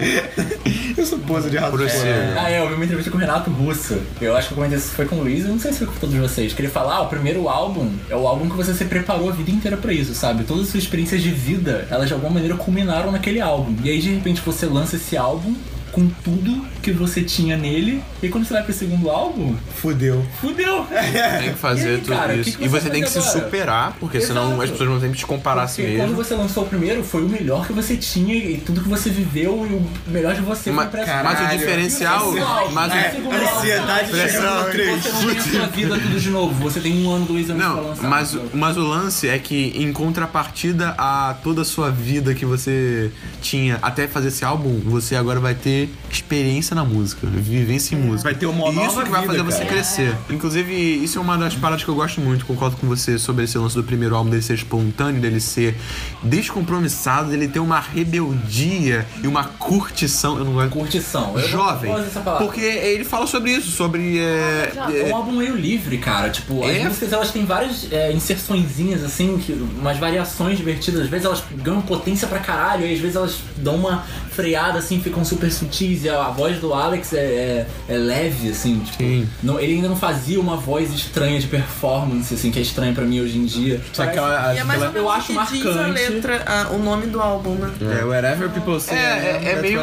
eu sou pose de rato. Prossiga. Ah, é, eu vi uma entrevista com o Renato Russo. Eu acho que eu comentei isso foi com o Luiz, eu não sei se foi com todos vocês. Que ele fala, ah, o primeiro álbum é o álbum que você se preparou a vida inteira pra isso, sabe? Todas as suas experiências de vida, elas de alguma maneira culminaram naquele álbum. E aí, de repente, você lança esse álbum com tudo que você tinha nele. E quando você vai pro segundo álbum, Fudeu. fudeu! Tem que fazer aí, tudo cara, isso. que que e você você tem que faz se agora? superar, porque senão Exato. as pessoas vão sempre te comparar a si Porque quando mesmo. você lançou o primeiro, foi o melhor que você tinha e tudo que você viveu e o melhor de você Mas, foi pra mas o diferencial. Mas É, o, ansiedade Pressão, Você não tem a sua vida tudo de novo. Você tem um ano, dois anos pra Não, lançar. mas, mas o lance é que em contrapartida a toda a sua vida que você tinha até fazer esse álbum, você agora vai ter experiência na música, vivência em música. Vai ter uma E isso nova que vai vida, fazer você cara. crescer. Inclusive, isso é uma das paradas que eu gosto muito, concordo com você sobre esse lance do primeiro álbum, dele ser espontâneo, dele ser descompromissado, dele ter uma rebeldia e uma curtição. Eu não gosto. Curtição. Eu Jovem. Porque ele fala sobre isso, sobre. É, É é, um álbum meio livre, cara. Tipo, as É. músicas elas têm várias é, inserçõezinhas, assim, que, umas variações divertidas. Às vezes elas ganham potência pra caralho, e às vezes elas dão uma freada, assim, ficam super sutis. E a, voz do Alex é, é- é leve, assim. Tipo, não- ele ainda não fazia uma voz estranha de performance, assim, que é estranha pra mim hoje em dia. Só que aquela, E é mais ou Eu acho o que diz a marcante. letra, a- o nome do álbum, né? É, wherever people say. é, é, é meio.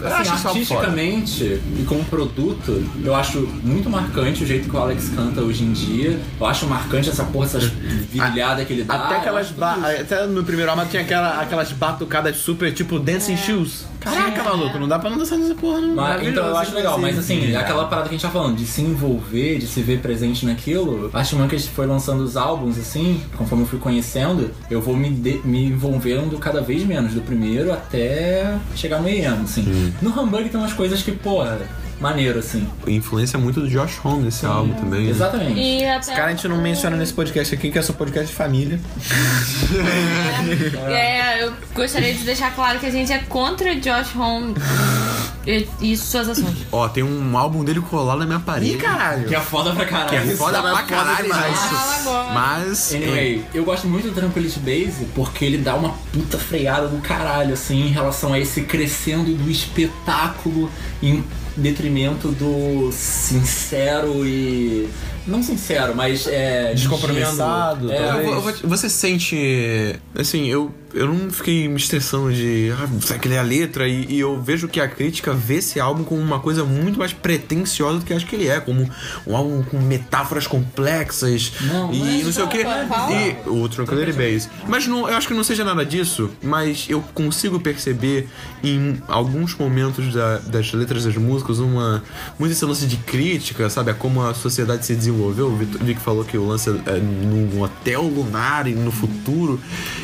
Assim, artisticamente e como produto, eu acho muito marcante o jeito que o Alex canta hoje em dia. Eu acho marcante essa porra, essas virilhadas que ele dá. Até aquelas. Até no primeiro álbum tinha aquela, aquelas batucadas super, tipo, dancing shoes. Caraca, maluco, não dá pra não dançar nessa porra, não. Mas, então eu acho legal, mas assim, inclusive. aquela parada que a gente tá falando, de se envolver, de se ver presente naquilo, acho que a gente foi lançando os álbuns, assim, conforme eu fui conhecendo, eu vou me, de- me envolvendo cada vez menos, do primeiro até chegar no EM, assim. No Hamburg tem umas coisas que, porra, maneiro, assim. Influência muito do Josh Homme nesse álbum também. né? Exatamente. E até Cara, a gente não menciona nesse podcast aqui que é só podcast de família. É, eu gostaria de deixar claro que a gente é contra Josh Home e, e suas ações. Ó, tem um álbum dele colado na minha parede. Ih, caralho. Que é foda pra caralho. Que é foda Isso é pra foda caralho, demais. mas. Fala agora. Mas. Anyway, eu gosto muito do Tranquility Base porque ele dá uma puta freada do caralho, assim, em relação a esse crescendo do espetáculo em detrimento do sincero e. Não sincero, mas é. Descompromissado. É. Eu eu você sente. Assim, eu, eu não fiquei me estressando de. Ah, será que ler a letra? E, e eu vejo que a crítica vê esse álbum como uma coisa muito mais pretenciosa do que eu acho que ele é. Como um álbum com metáforas complexas. Não, e não sei o quê. E o Tranquility Base. Mas não, eu acho que não seja nada disso. Mas eu consigo perceber em alguns momentos da- das letras das músicas uma. Muito esse lance de crítica, sabe? A como a sociedade se desenvolveu. O Vic falou que o lance é num hotel lunar e no futuro.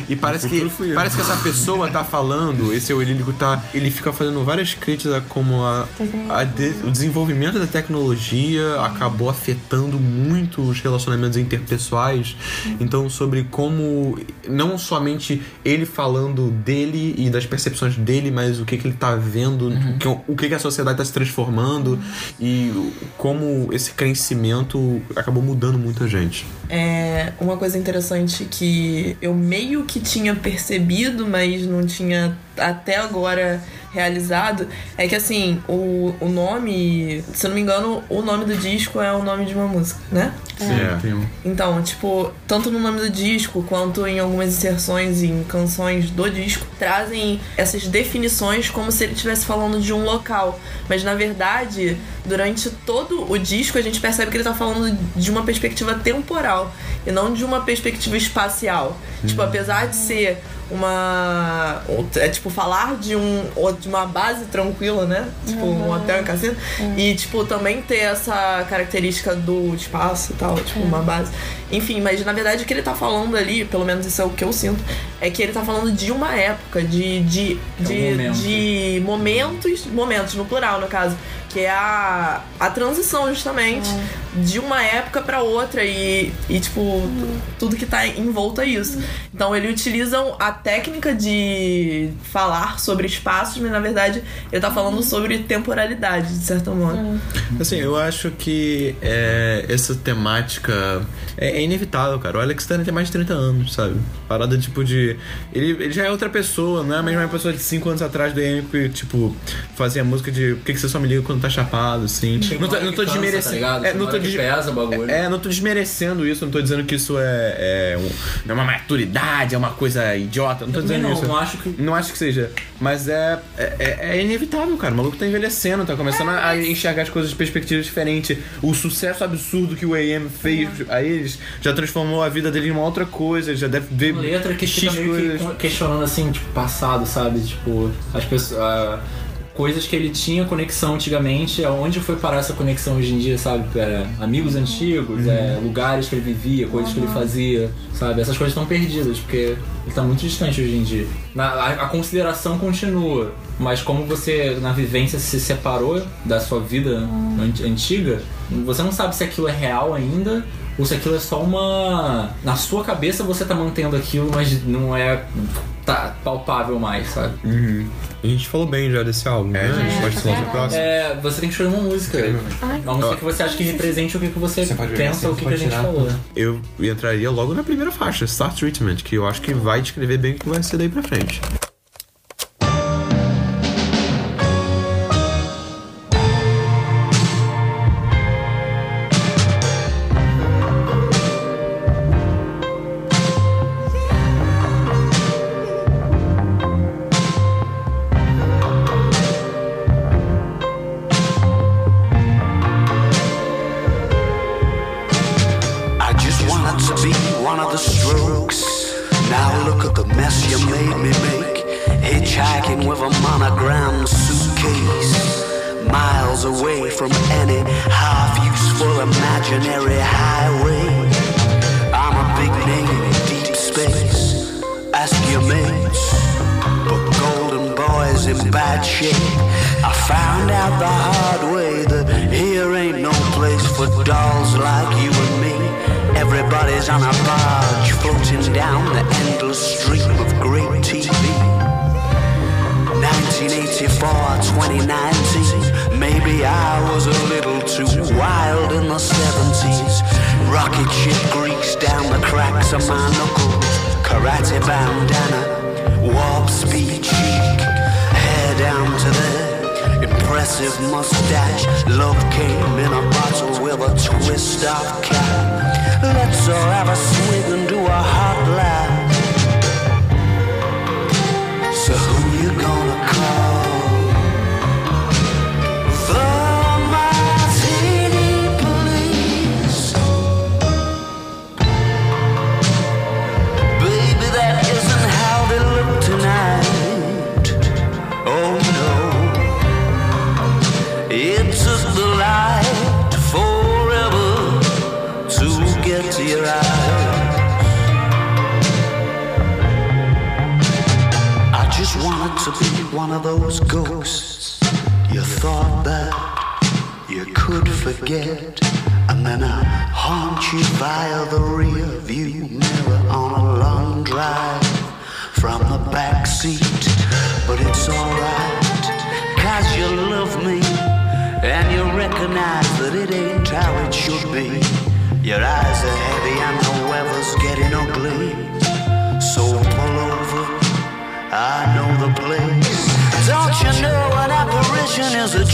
E parece que, parece que essa pessoa tá falando, esse eurílico tá. Ele fica fazendo várias críticas a como a, a de- o desenvolvimento da tecnologia acabou afetando muito os relacionamentos interpessoais. Então, sobre como não somente ele falando dele e das percepções dele, mas o que, que ele tá vendo, o, que, o que, que a sociedade tá se transformando e como esse crescimento acabou mudando muita gente. É uma coisa interessante que eu meio que tinha percebido, mas não tinha até agora realizado, é que assim, o, o nome, se não me engano, o nome do disco é o nome de uma música, né? É. Então, tipo, tanto no nome do disco quanto em algumas inserções em canções do disco, trazem essas definições como se ele estivesse falando de um local. Mas na verdade, durante todo o disco, a gente percebe que ele tá falando de uma perspectiva temporal e não de uma perspectiva espacial. Tipo, apesar de ser uma. É tipo falar de um de uma base tranquila, né? Tipo, um hotel e cassino. E, tipo, também ter essa característica do espaço e tal, tipo, uma base. Enfim, mas na verdade o que ele tá falando ali, pelo menos isso é o que eu sinto, é que ele tá falando de uma época, de. de, de, momento. de momentos, momentos, no plural, no caso. Que é a, a transição, justamente, de uma época pra outra e, e tipo, tu- tudo que tá em volta a isso. Então, eles utilizam a técnica de falar sobre espaços, mas na verdade ele tá falando sobre temporalidade, de certo modo. Assim, eu acho que é, essa temática é, é inevitável, cara. O Alex Turner tem mais de 30 anos, sabe? Parada tipo de. Ele, ele já é outra pessoa, não é a mesma pessoa de 5 anos atrás do EM que, tipo, fazia música de por que, que você só me liga quando tá chapado, assim. Não tô, não tô desmerecendo. tá é, não tô des- pesa o bagulho. É, não tô desmerecendo isso, não tô dizendo que isso é, é, um- é uma maturidade, é uma coisa idiota. Não tô dizendo não, isso. não acho que- Não acho que seja. Mas é, é, é inevitável, cara. O maluco tá envelhecendo, tá começando a- a enxergar as coisas de perspectiva diferente. O sucesso absurdo que o AM fez a eles já transformou a vida dele em uma outra coisa. Já deve ver Uma letra que fica meio que questionando assim, tipo, passado, sabe? Tipo, as pessoas. ah, coisas que ele tinha conexão antigamente, aonde foi parar essa conexão hoje em dia, sabe? É, amigos antigos, é, lugares que ele vivia, coisas que ele fazia, sabe? Essas coisas estão perdidas, porque ele tá muito distante hoje em dia. Na- a, a consideração continua, mas como você, na vivência, se separou da sua vida an- antiga, você não sabe se aquilo é real ainda ou se aquilo é só uma. Na sua cabeça você tá mantendo aquilo, mas não é tá palpável mais, sabe? A gente falou bem já desse álbum, né? A gente pode falar pro próximo. É, você tem que escolher uma música. Uma música que você acha que represente o que, que você, Você pensa, o que, que a gente tirar. falou. Eu entraria logo na primeira faixa, Star Treatment, que eu acho que vai descrever bem o que vai ser daí pra frente. As a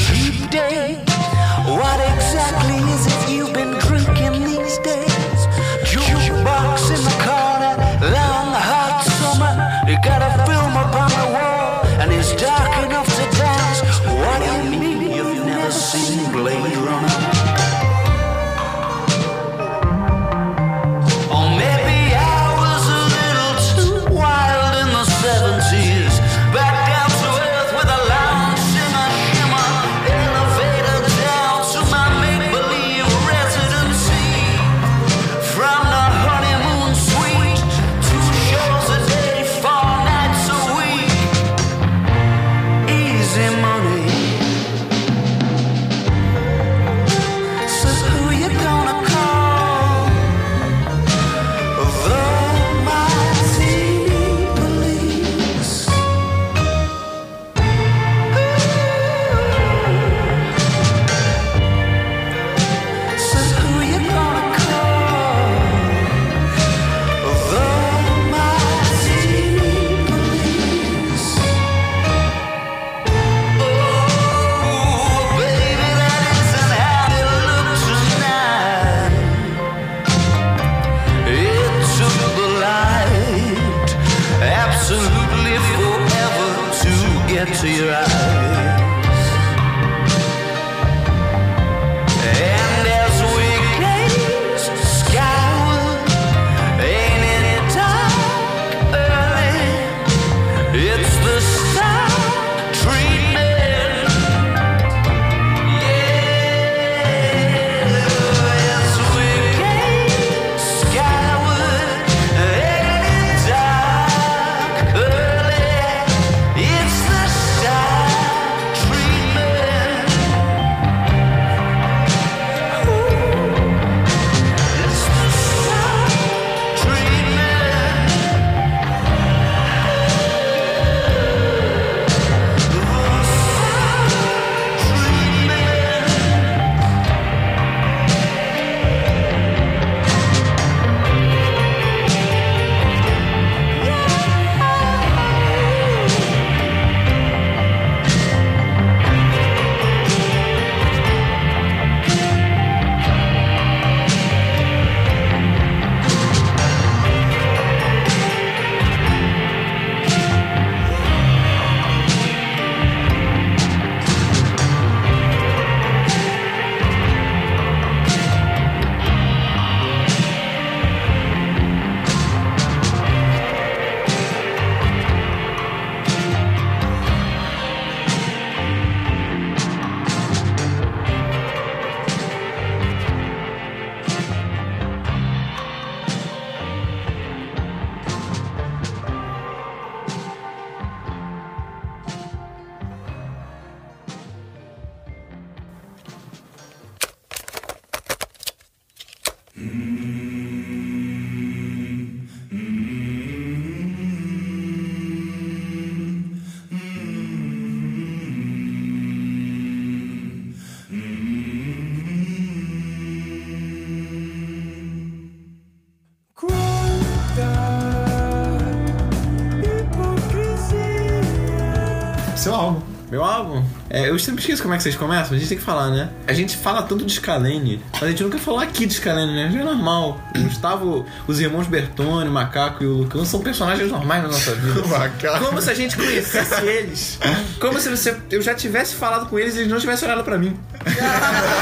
É, eu sempre esqueço como é que vocês começam, a gente tem que falar, né? A gente fala tanto de Scalene, mas a gente nunca falou aqui de Scalene, né? É normal. O Gustavo, os irmãos Bertone, o Macaco e o Lucão são personagens normais na nossa vida. Macaco. Como se a gente conhecesse eles. Como se você, eu já tivesse falado com eles e eles não tivessem olhado pra mim.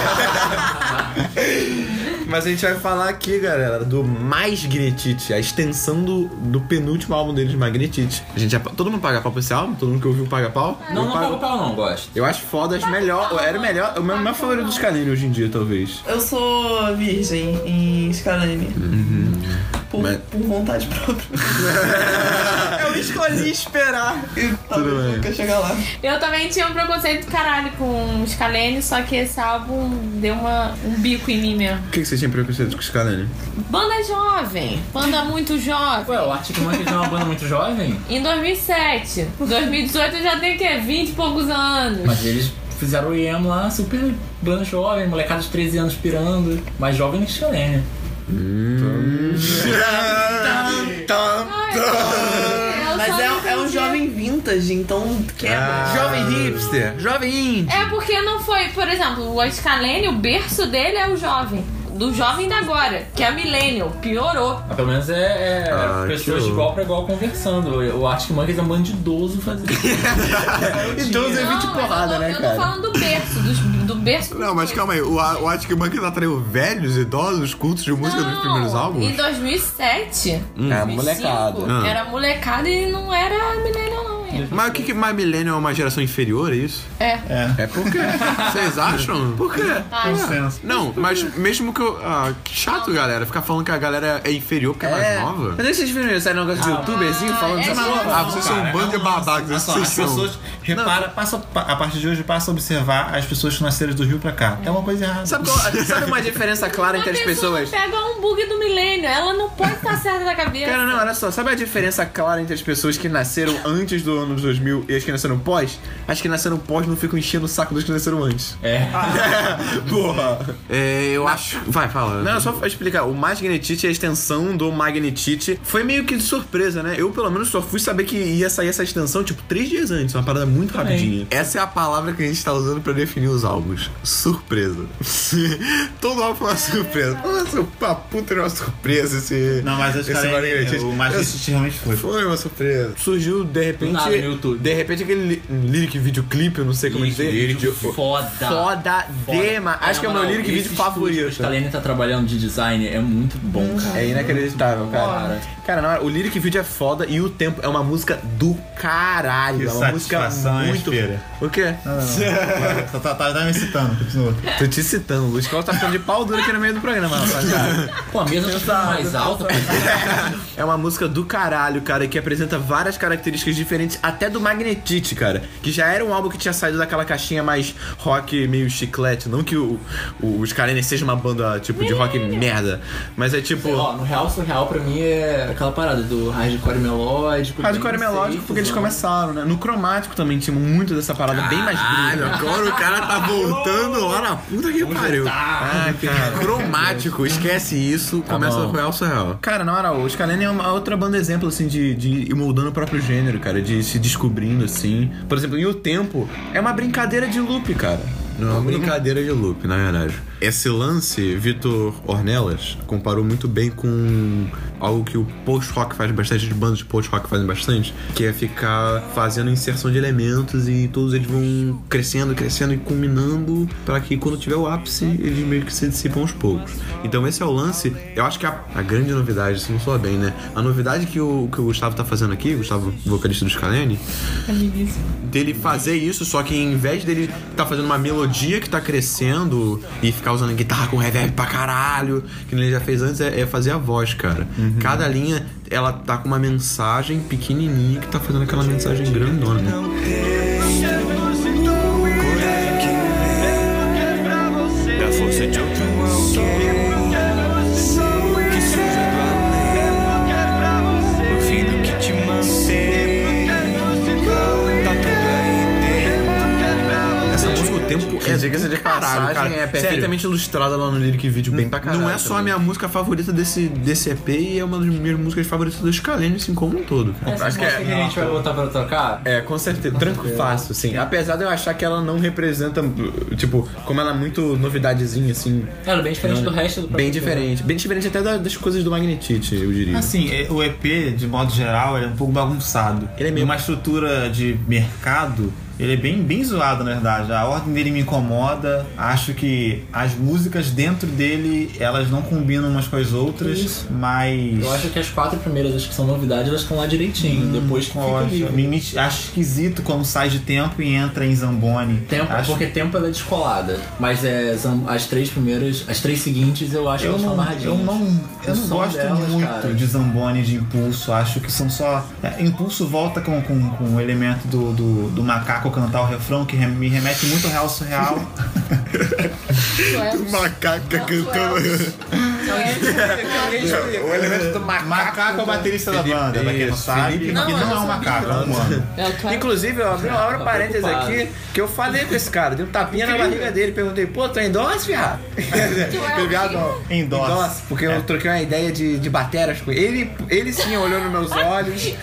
Mas a gente vai falar aqui, galera, do Mais Gnetite, a extensão do, do penúltimo álbum deles, Magnetite. A gente já, todo mundo paga pau pra esse álbum? Todo mundo que ouviu paga pau? Não, Eu não pago- pau não, gosto. Eu acho foda, acho melhor. Era o melhor, o meu, meu favorito do Scalene hoje em dia, talvez. Eu sou virgem em Scalene. Por, Mas- por vontade própria. eu escolhi esperar e talvez bem. nunca chegar lá. Eu também tinha um preconceito do caralho com Scalene, só que esse álbum deu uma, um bico em mim mesmo. O que, que você tinha preconceito com o Scalene? Banda jovem, banda muito jovem. Ué, o Arctic Monkeys é uma banda muito jovem, Em 2007. Em 2018 eu já tenho que 20 e poucos anos. mas eles fizeram o IEM lá, super banda jovem, molecada de 13 anos pirando, mais jovem que Scalene. Eu Mas é, é um jovem vintage, então quebra. Jovem hipster, jovem indie. É porque não foi, por exemplo, o Scalene, o berço dele é o jovem. Do jovem da agora, que é a Millennial. Piorou. Mas pelo menos é, é Ah, pessoas que de igual pra igual conversando. O Arctic Monkeys é um bando de idoso fazendo. Idoso é 20 Não, porrada, eu tô, né, eu tô cara? falando do berço, dos- do berço. Não, mas calma aí, o, o Arctic Monkeys atraiu velhos, idosos, cultos de música dos primeiros Não, álbuns? Em 2007. Era 2005, molecada. Ah. Era molecada e não era Millennial, não. Mas o que que My Millennium é uma geração inferior, é isso? É. É por quê? Vocês acham? Por quê? Ai, Não, mas mesmo que eu. Ah, que chato, galera. Ficar falando que a galera é inferior porque é, mais nova. Mas aí vocês viram isso? Era um negócio de youtuberzinho falando é de. Ah, vocês são um bando de babacas. As são. pessoas. Repara, passa, a partir de hoje, passa a observar as pessoas que nasceram do Rio pra cá. Tem uma coisa errada. Sabe, qual- sabe uma diferença clara entre as pessoa pessoas? pega um bug do milênio, ela não pode estar certa da cabeça. Cara, não, olha só, sabe a diferença clara entre as pessoas que nasceram antes do ano 2000 e as que nasceram pós? As que nasceram pós não ficam enchendo o saco das que nasceram antes. É. Porra! É, eu acho. Vai, fala. Não, só pra explicar, o Magnetite é a extensão do Magnetite. Foi meio que de surpresa, né? Eu, pelo menos, só fui saber que ia sair essa extensão, tipo, três dias antes. Uma parada muito Também. rapidinha. Essa é a palavra que a gente tá usando pra definir os álbuns. Surpresa. Todo álbum foi uma surpresa. Nossa, uma puta de uma surpresa esse. Não, mas eu esse falei, Magnetite. o recente realmente foi. Foi uma surpresa. Surgiu, de repente, Parada no YouTube. de repente aquele lyric videoclipe, eu não sei como dizer. Vídeo foda. Foda demais. Acho que é o meu lyric vídeo favorito. O Stalene tá trabalhando de design é muito bom, cara. É inacreditável, cara. Cara, na hora, o lyric vídeo é foda e o tempo é uma música do caralho. Que é uma música muito. Espera? O quê? Tá, tá, tá, tá me citando, continua. Tô te citando, o Luiz Carlos tá ficando de pau duro aqui no meio do programa, rapaziada. Pô, a mesa tá ficando mais alta. É uma música do caralho, cara, que apresenta várias características diferentes, até do Magnetite, cara. Que já era um álbum que tinha saído daquela caixinha mais rock, meio chiclete. Não que o, o, os Karen seja uma banda tipo de rock merda, mas é tipo. Ó, no real surreal pra mim é aquela parada do hardcore melódico. Hardcore melódico porque eles começaram, né? No cromático também tinha muito dessa parada bem mais grunge. agora o cara tá voltando lá na puta que pariu. Ah, cara. Cromático, esquece isso, começa bom. com Real Surreal. Cara, na hora, o Scalene é uma outra banda exemplo, assim, de, de ir moldando o próprio gênero, cara, de se descobrindo, assim. Por exemplo, e o tempo é uma brincadeira de loop, cara. Não é uma brincadeira de loop, na verdade. Esse lance, Vitor Ornelas comparou muito bem com algo que o post-rock faz bastante, as bandas de post-rock fazem bastante, que é ficar fazendo inserção de elementos e todos eles vão crescendo, crescendo e culminando para que quando tiver o ápice, eles meio que se dissipam aos poucos. Então esse é o lance, eu acho que a, a grande novidade, se não soa bem, né? A novidade que o, que o Gustavo tá fazendo aqui, o Gustavo, vocalista do Scalene, dele fazer isso, só que em vez dele tá fazendo uma melodia que tá crescendo e ficar usando guitarra com reverb pra caralho, que ele já fez antes, é, é fazer a voz, cara. Cada linha, ela tá com uma mensagem pequenininha que tá fazendo aquela mensagem grandona. Da Diga-se de caralho, passagem, cara. é perfeitamente ilustrada lá no lyric vídeo, bem pra caralho. Não é só a também. minha música favorita desse, desse EP e é uma das minhas músicas favoritas do Scalene, assim como um todo. cara. Essa Acho que é- que a gente vai botar pra tocar. É, com certeza. Tranco fácil, sim. Apesar de eu achar que ela não representa, tipo, como ela é muito novidadezinha, assim. Ela é bem diferente do resto do Bem próprio diferente. Bem diferente até da- das coisas do Magnetite, eu diria. Assim, é- o EP, de modo geral, ele é um pouco bagunçado. Ele é meio- Uma estrutura de mercado, ele é bem, bem zoado, na verdade. A ordem dele me incomoda. Acho que as músicas dentro dele, elas não combinam umas com as outras, Isso. mas... Eu acho que as quatro primeiras, as que são novidades, elas estão lá direitinho. Depois que fica Hum, me- me- acho esquisito quando sai de tempo e entra em Zamboni. Tempo, acho, porque tempo ela é descolada. Mas é, as três primeiras, as três seguintes eu acho que Eu elas não, são eu não, eu não gosto delas, muito cara. de Zamboni de Impulso. Acho que são só. é, Impulso volta com, com, com o elemento do, do, do macaco cantar o refrão, que me remete muito ao real surreal. Macaca cantando. o elemento do macaco é o baterista da banda, pra quem não sabe. Felipe e não, é um macaco, é um humano. É. Inclusive, eu abri uma abro Tá parênteses preocupado. aqui que eu falei com esse cara, dei um tapinha na barriga dele, perguntei, pô, tu é endorse, viado? Viado. Endorse, porque eu troquei uma ideia de, de bateras com ele. ele. Ele sim olhou nos meus olhos,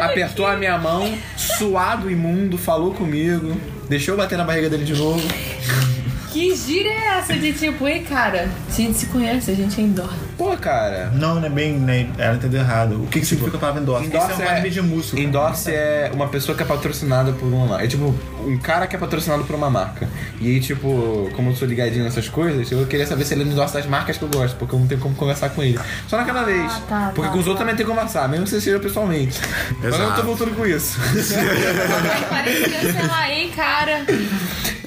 apertou a minha mão, suado, imundo, falou comigo, deixou eu bater na barriga dele de novo. Que gira é essa de tipo, ei cara, a gente se conhece, a gente é indoor. Pô, cara. Não, não é bem. Né, ela entendeu errado. O que, que significa a palavra endorse? Endorse Isso é um é- anime de músico. Endorse é uma pessoa que é patrocinada por uma. É tipo, um cara que é patrocinado por uma marca. E aí, tipo, como eu sou ligadinho nessas coisas, eu queria saber se ele endorse as marcas que eu gosto, porque eu não tenho como conversar com ele. Só naquela vez. tá, porque tá, com os tá. outros também tem que conversar, mesmo que você seja pessoalmente. Mas eu não tô voltando com isso. Aí parecia, sei lá, ei cara.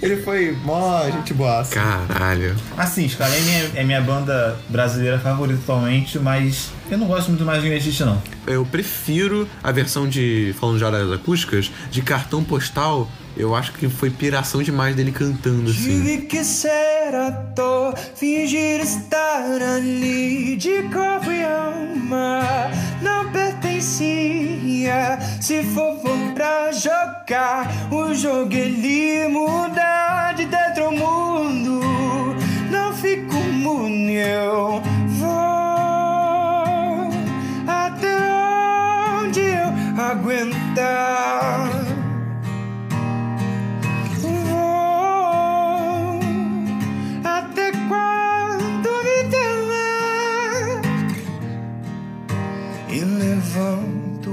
ele foi mó gente boa. Caralho. Assim, Scalene é, é minha banda brasileira favorita atualmente, mas eu não gosto muito mais de Inesite, não. Eu prefiro a versão de, falando de áreas acústicas, de cartão postal. Eu acho que foi piração demais dele cantando assim. Tive que ser ator, fingir estar ali de corpo e alma. Não pertencia. Se for bom pra jogar, o jogo ele muda de dentro ao mundo. Não fico mudo, eu down.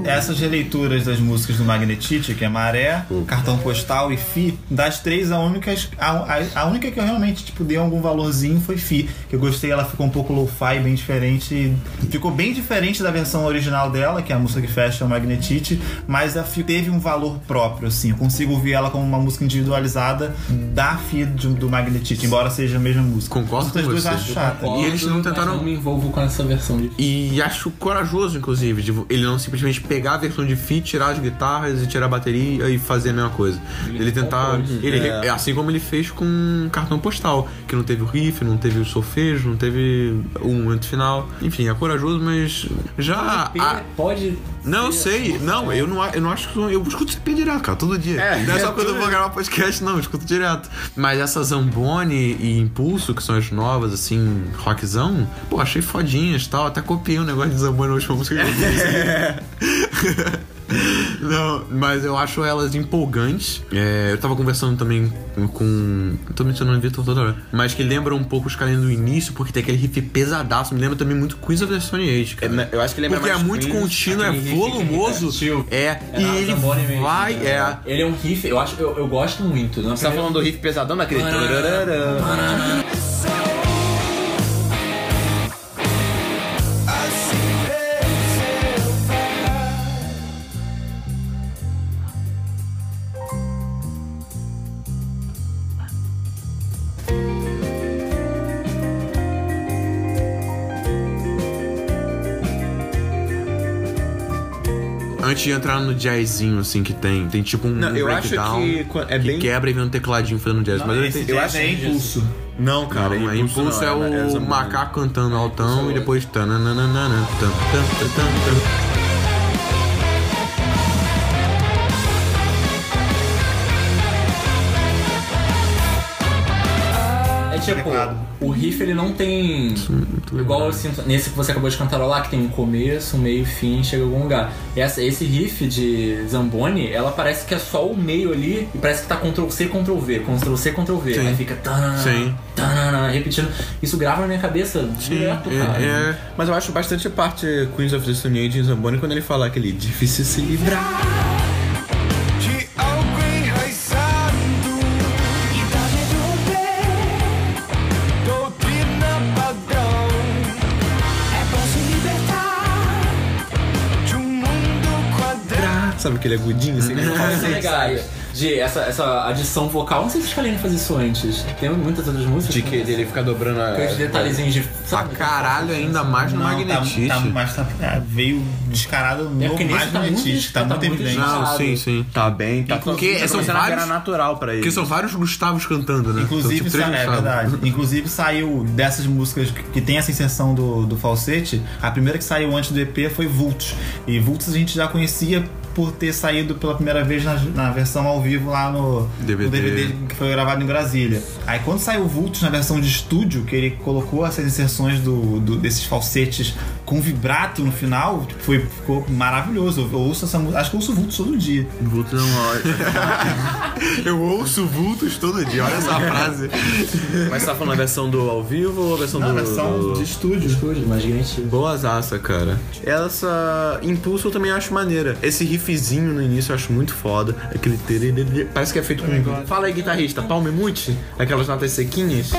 Essas releituras das músicas do Magnetite, que é Maré, Cartão Postal e Fi, das três, a única, a, a- a única que eu realmente tipo, dei algum valorzinho foi Fi. Que eu gostei, ela ficou um pouco lo-fi, bem diferente. Ficou bem diferente da versão original dela, que é a música que fecha o Magnetite, mas a Fi teve um valor próprio, assim. Eu consigo ouvir ela como uma música individualizada da Fi do, do Magnetite, embora seja a mesma música. Concordo com duas você. eu acho chata. E eles não tentaram- não me envolvo com essa versão de. E acho corajoso, inclusive, de ele não simplesmente pegar a versão de Fi, tirar as guitarras e tirar a bateria e fazer a mesma coisa. Ele, tentar. compôs, Ele, é. é Assim como ele fez com cartão postal, que não teve o riff, não teve o solfejo, não teve o momento final. Enfim, é corajoso, mas já. a- Pode. Não, sei. essa Não, música. eu não, eu não acho que. Eu escuto CP direto, cara, todo dia. É, não é só é, quando eu vou gravar podcast, não, eu escuto direto. Mas essa Zamboni e Impulso, que são as novas, assim, rockzão, pô, achei fodinhas e tal. Até copiei um negócio de Zamboni na última música que eu fiz. Não, mas eu acho elas empolgantes. É, eu tava conversando também com. Tô mencionando o Vitor toda hora. Mas que lembra um pouco os carinhos do início, porque tem aquele riff pesadaço. Me lembra também muito Queens of the Stone Age. Cara. É, eu acho que lembra Porque é mais muito Queens, contínuo, é volumoso. repetitivo. É, É e na ele Zamboni mesmo, vai, né? é. Ele é um riff, eu acho, eu, eu gosto muito. Na Você tá falando do riff pesadão daquele. Entrar no jazzinho, assim, que tem, tem tipo um Não, eu acho breakdown que qu- é que bem- quebra e vem um tecladinho fazendo jazz. mas eu eu acho é que- impulso. Não, cara, Não, é Impulso impulso, não, é, é- é o macaco cantando altão e depois. tananana, tan, tan, tan, tan, tan. Tipo, o riff ele não tem. Igual eu sinto nesse que você acabou de cantarolar, que tem um começo, um meio, fim, chega a algum lugar. Essa, esse riff de Zamboni, ela parece que é só o meio ali e parece que tá Ctrl C, Ctrl V, Ctrl C, Ctrl V. Sim. Aí fica. tanana, Sim. tanana, repetindo. Isso grava na minha cabeça direto, cara. É, é, Mas eu acho bastante parte Queens of the Stone Age em Zamboni quando ele fala aquele difícil se livrar. Sabe aquele agudinho assim? Legais. De essa, essa adição vocal, não sei se os caras fazer isso antes. Tem muitas outras músicas. De que dele ficar dobrando a. Aqueles detalhezinhos de. pra caralho, ainda mais no Não, tá, Magnetite. tá, mas tá, é, veio descarado no É mais tá muito magnetite, tá, tá muito evidente. descarado. Não, sim, sim. Tá bem, tá Porque tá são vários- virar natural pra ele. Porque são vários Gustavos cantando, né? Inclusive, São, tipo, é verdade. Inclusive saiu dessas músicas que, que tem essa inserção do, do falsete, a primeira que saiu antes do EP foi Vultus. E Vultus a gente já conhecia por ter saído pela primeira vez na, na versão ao vivo lá no DVD. no DVD que foi gravado em Brasília. Aí quando saiu Vultus na versão de estúdio, que ele colocou essas inserções do, do- desses falsetes com vibrato no final, tipo, foi, ficou maravilhoso. Eu ouço essa música, acho que eu ouço Vultus todo dia. Vultos é uma Eu ouço Vultos todo dia, olha essa frase. Mas você tá falando a versão do ao vivo ou a versão Não, do. a versão do- de estúdio. Estúdio, mais grande. Boazaça, cara. Essa Impulso eu também acho maneira. Esse riffzinho no início eu acho muito foda. Aquele. tererê, Parece que é feito com. Fala aí, guitarrista. Palme mute? Aquelas notas sequinhas.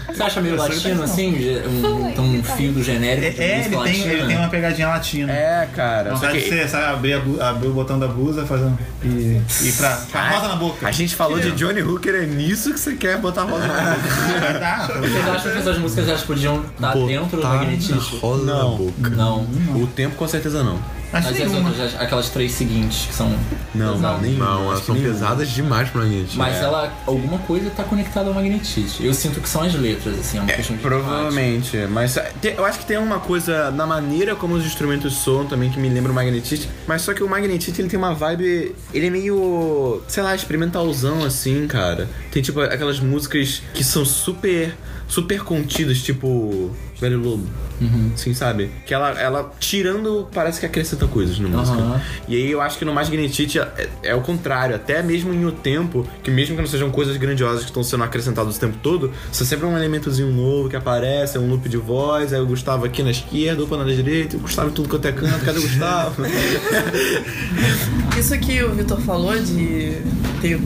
Você acha meio latino assim? Um, então um fio do genérico de É, música ele tem, latina? ele tem uma pegadinha latina. É, cara. Não que você, sabe, abrir, a abrir o botão da blusa fazendo. E, e pra. Com a rosa na boca. a gente falou de Johnny Hooker, é nisso que você quer botar roda na boca. Dar. Vocês acham que essas músicas elas podiam estar dentro do magnetismo? na roda na Não. boca. Não. O tempo com certeza não. Acho Mas outras, as- aquelas três seguintes que são. Não, Não. nem Não, elas são nenhuma. pesadas demais pra Magnetite. Mas ela, alguma coisa tá conectada ao magnetite. Eu sinto que são as letras, assim, é uma questão de Provavelmente, mas te- eu acho que tem uma coisa na maneira como os instrumentos soam também que me lembra o Magnetite, mas só que o Magnetite ele tem uma vibe, ele é meio, sei lá, experimentalzão assim, cara. Tem tipo aquelas músicas que são super super contidas, tipo Very Assim, sabe? Que ela, ela tirando, parece que acrescenta coisas na música. Aham. E aí eu acho que no Magnetite é, é o contrário. Até mesmo em O Tempo, que mesmo que não sejam coisas grandiosas que estão sendo acrescentadas o tempo todo, sempre é um elementozinho novo que aparece, é um loop de voz, aí o Gustavo aqui na esquerda, opa na direita, o Gustavo em tudo quanto é canto, cadê o Gustavo? Isso que o Vitor falou de ter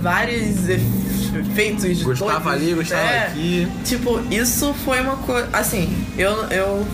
vários efeitos Gustavo doidos, ali, Gustavo é, aqui. Tipo, isso foi uma coisa. Assim, eu, eu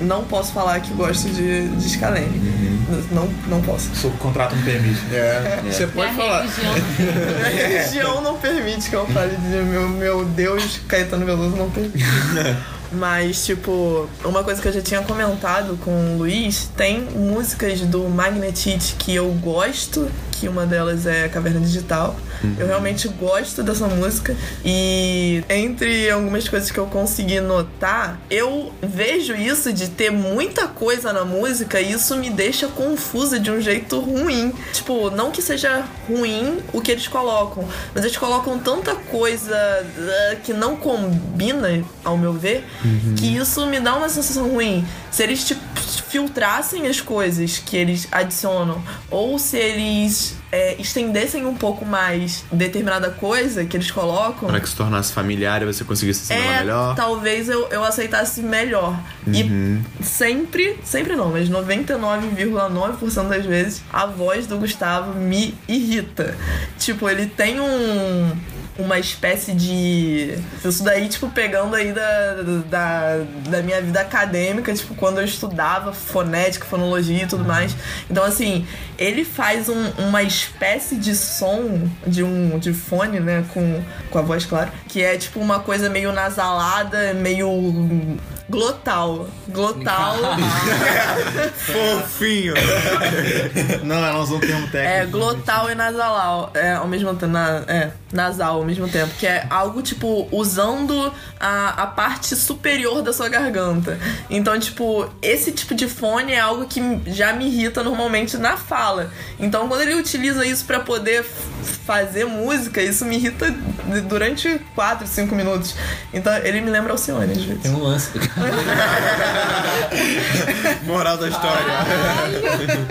não posso falar que gosto de, de Scalene. Uhum. Não, não posso. O contrato não permite. É, você pode Minha falar. religião. Minha religião não permite que eu fale de meu, meu Deus, Caetano Veloso não permite. Mas, tipo, uma coisa que eu já tinha comentado com o Luiz, tem músicas do Magnetite que eu gosto, que uma delas é Caverna Digital. Eu realmente gosto dessa música. E entre algumas coisas que eu consegui notar, eu vejo isso de ter muita coisa na música e isso me deixa confusa de um jeito ruim. Tipo, não que seja ruim o que eles colocam, mas eles colocam tanta coisa uh, que não combina, ao meu ver, que isso me dá uma sensação ruim. Se eles tipo, filtrassem as coisas que eles adicionam, ou se eles é, estendessem um pouco mais determinada coisa que eles colocam. Para que se tornasse familiar e você conseguisse se É, melhor. talvez eu, eu aceitasse melhor. E sempre, sempre não, mas 99,9% das vezes a voz do Gustavo me irrita. Tipo, ele tem um uma espécie de. Isso daí, tipo, pegando aí da, da, da minha vida acadêmica, tipo, quando eu estudava fonética, fonologia e tudo mais. Então, assim, ele faz um- uma espécie de som de um de fone, né? Com, com a voz, claro, que é tipo uma coisa meio nasalada, meio glotal. Glotal. Fofinho! Não, ela usou um termo técnico. É, glotal e nasalal. É, ao mesmo tempo. Na, é, nasal ao mesmo tempo. Que é algo, tipo, usando a, a parte superior da sua garganta. Então, tipo, esse tipo de fone é algo que já me irrita normalmente na fala. Então, quando ele utiliza isso pra poder fazer música, isso me irrita durante 4, 5 minutos. Então, ele me lembra Alcione, às vezes. Tem um lance. Moral da história.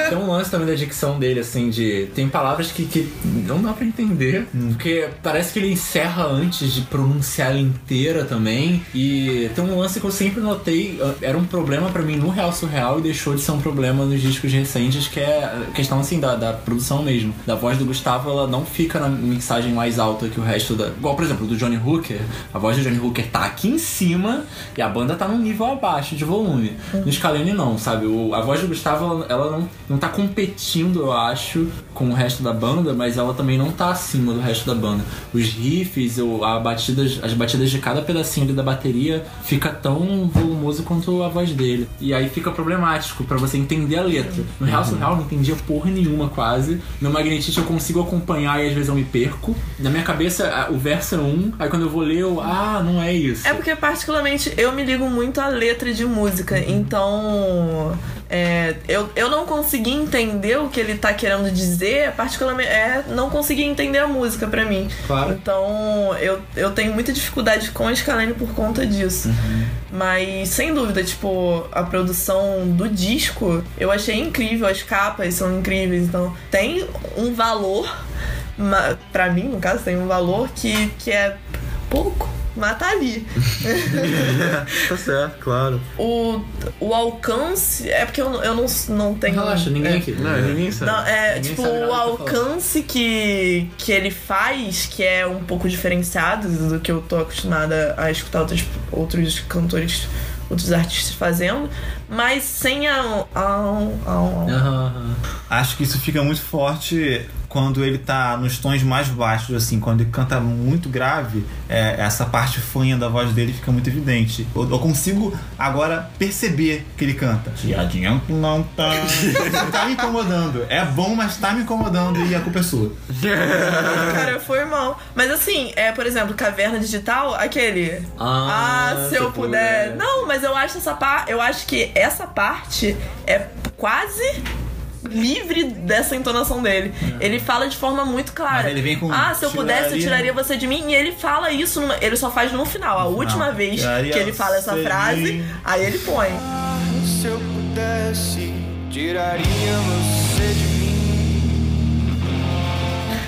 Tem um lance também da dicção dele, assim, de. Tem palavras que, que não dá pra entender. Porque parece que ele encerra antes de pronunciar ela inteira também. E tem um lance que eu sempre notei, uh, era um problema pra mim no Real Surreal e deixou de ser um problema nos discos recentes, que é a questão assim da, da produção mesmo. Da voz do Gustavo, ela não fica na mixagem mais alta que o resto da. Igual, por exemplo, do Johnny Hooker. A voz do Johnny Hooker tá aqui em cima e a banda tá num nível abaixo de volume. No Scalene não, sabe? O- a voz do Gustavo, ela, não, não tá competindo, eu acho, com o resto da banda, mas ela também não tá acima do resto da banda. Os riffs, o, a batidas, as batidas de cada pedacinho ali da bateria fica tão volumoso quanto a voz dele. E aí fica problemático pra você entender a letra. No Real Surreal eu não entendia porra nenhuma quase. No Magnetite eu consigo acompanhar e às vezes eu me perco. Na minha cabeça o verso é um, aí quando eu vou ler eu, ah, não é isso. É porque, particularmente, eu me ligo muito à letra de música, então. é, eu, eu não consegui entender o que ele tá querendo dizer, particularmente. É, não consegui entender a música pra mim. Claro. Então, eu, eu tenho muita dificuldade com a Scalene por conta disso. Mas, sem dúvida, tipo, a produção do disco eu achei incrível, as capas são incríveis, então tem um valor, pra mim, no caso, tem um valor que, que é pouco, mas tá ali. tá certo, claro. o, o alcance. É porque eu, não- eu não, não tenho. Relaxa, ninguém é, aqui. Não, ninguém sabe. Não, é, Ninguém tipo, sabe o alcance que, que ele faz, que é um pouco diferenciado do que eu tô acostumada a escutar outros, outros cantores, outros artistas fazendo, mas sem a. a, a- Aham, aham. Acho que isso fica muito forte quando ele tá nos tons mais baixos, assim, quando ele canta muito grave, é, essa parte fanha da voz dele fica muito evidente. Eu, eu consigo agora perceber que ele canta. Te adianto, não tá. tá me incomodando. É bom, mas tá me incomodando e a culpa é sua. Cara, foi mal. Mas assim, é, por exemplo, Caverna Digital, aquele. Ah, Ah, se eu puder. Não, mas eu acho essa parte. Eu acho que essa parte é quase livre dessa entonação dele. Ele fala de forma muito clara. Mas ele vem com ah, se eu pudesse, eu tiraria- tiraria você de mim. E ele fala isso, numa- ele só faz no final. A última vez tiraria que ele fala essa frase, mim. aí ele põe. Se eu pudesse, tiraria você de mim.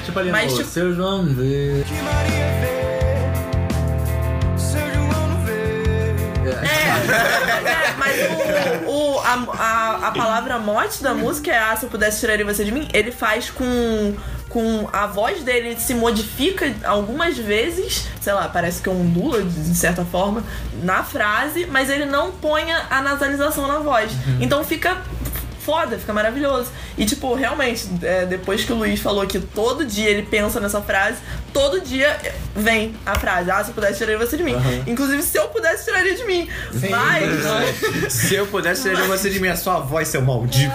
Tipo ali Mas, no tipo- Seu João vê. Que Maria vê, É, mas o, o- a, a, a palavra mote da música é Ah, se eu pudesse tiraria você de mim. Ele faz com. Com a voz dele se modifica algumas vezes, sei lá, parece que ondula de de certa forma na frase, mas ele não põe a a nasalização na voz. Então fica foda, fica maravilhoso. E, tipo, realmente, é, depois que o Luiz falou que todo dia ele pensa nessa frase, todo dia vem a frase: Ah, se eu pudesse tiraria você de mim. Inclusive, se eu pudesse, tiraria de mim. Mas. Se eu pudesse tirar você de minha sua voz, seu maldito.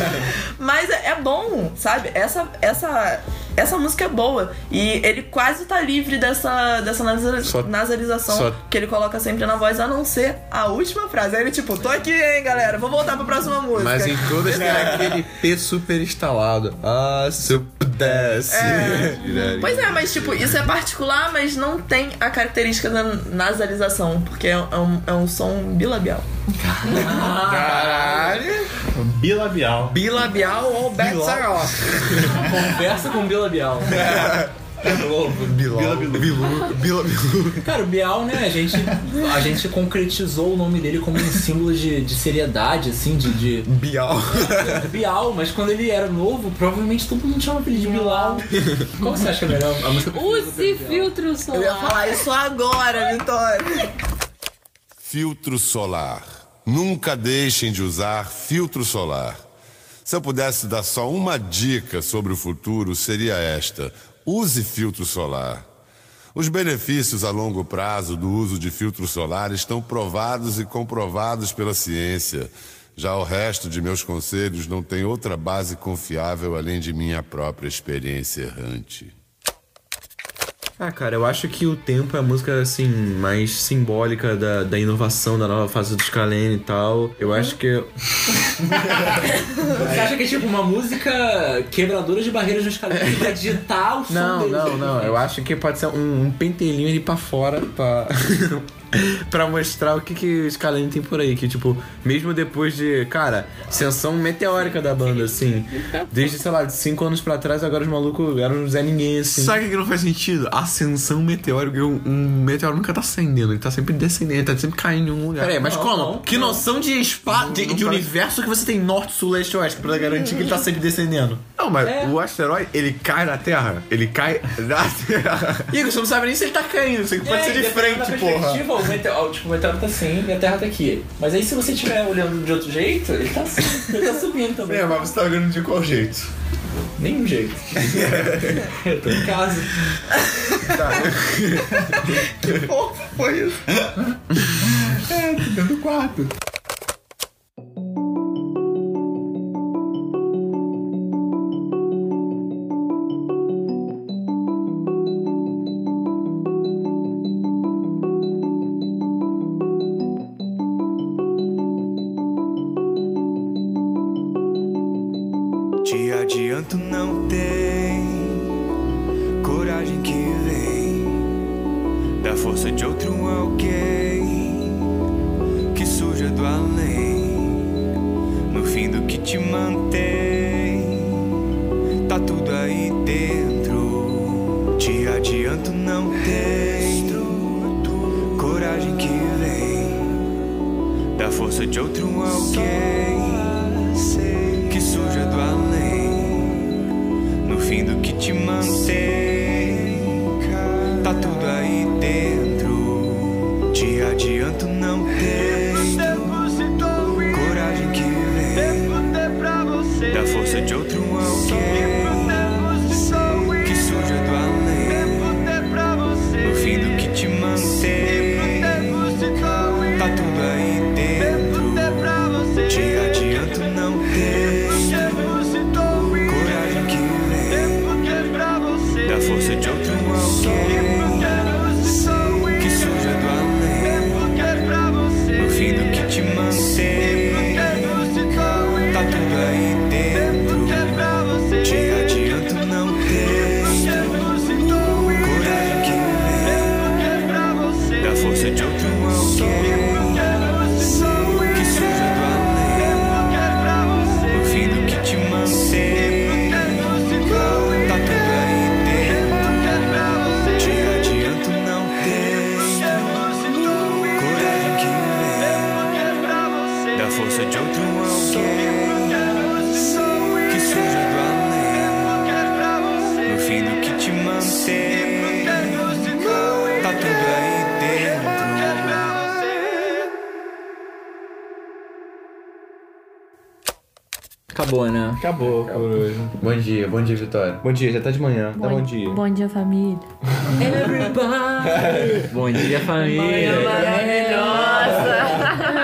Mas é, é bom, sabe? Essa, essa, essa música é boa. E ele quase tá livre dessa, dessa nasal- Só- nasalização só- que ele coloca sempre na voz, a não ser a última frase. Aí ele, tipo, tô aqui, hein, galera. Vou voltar pra próxima música. Mas em todas tem aquele P super instalado. Ah, se eu pudesse. Tiraria. Pois é, mas tipo, isso é particular, mas não tem a característica da nasalização, porque é um, é um som bilabial. Caralho. Bilabial. Bilabial, are off. Conversa com Bila Bial. Bilal. Bilu. Bila Bilu. Cara, o Bial, né, a gente, a gente concretizou o nome dele como um símbolo de, de seriedade, assim, de, de Bial. Bial, mas quando ele era novo, provavelmente todo mundo chamava ele de Bilal. Qual você acha que é melhor? A música Use filtro Eu ia solar. falar isso agora, Vitória. Filtro solar. Nunca deixem de usar filtro solar. Se eu pudesse dar só uma dica sobre o futuro, seria esta: use filtro solar. Os benefícios a longo prazo do uso de filtro solar estão provados e comprovados pela ciência. Já o resto de meus conselhos não tem outra base confiável além de minha própria experiência errante. Ah, cara, eu acho que o tempo é a música, assim, mais simbólica da, da inovação, da nova fase do Scalene e tal. Eu acho que. Você acha que é tipo uma música quebradora de barreiras nos caras pra digitar o som Não, deles? não, não. Eu acho que pode ser um, um pentelinho ali pra fora pra. pra mostrar o que, que o Scalene tem por aí. Que, tipo, mesmo depois de. Cara, ascensão meteórica da banda, assim. Desde, sei lá, de 5 anos pra trás, agora os malucos eram Zé Ninguém, assim. Sabe o que não faz sentido? Ascensão meteórica. Um, um meteoro nunca tá ascendendo, ele tá sempre descendendo, ele tá sempre caindo em um lugar. Peraí, mas Não, como? não, que não. noção de espaço, de, de universo que você tem norte, sul, leste e oeste pra garantir que ele tá sempre descendendo? Não, mas É. o asteroide, ele cai na Terra. Ele cai na Terra. Igor, você não sabe nem se ele tá caindo, você pode É, ser de frente, porra. O meteoro, tipo, o meteoro tá assim e a Terra tá aqui. Mas aí se você estiver olhando de outro jeito, ele tá assim. Ele tá subindo também. É, mas você tá vendo de qual jeito? Nenhum jeito. Eu tô em casa. Pô, foi isso. é, tô dentro do quarto. Acabou, né? Acabou por hoje. Bom dia, bom dia, Vitória. Bom dia, já tá de manhã. Dá bom dia. Bom dia, família. Bom dia, família.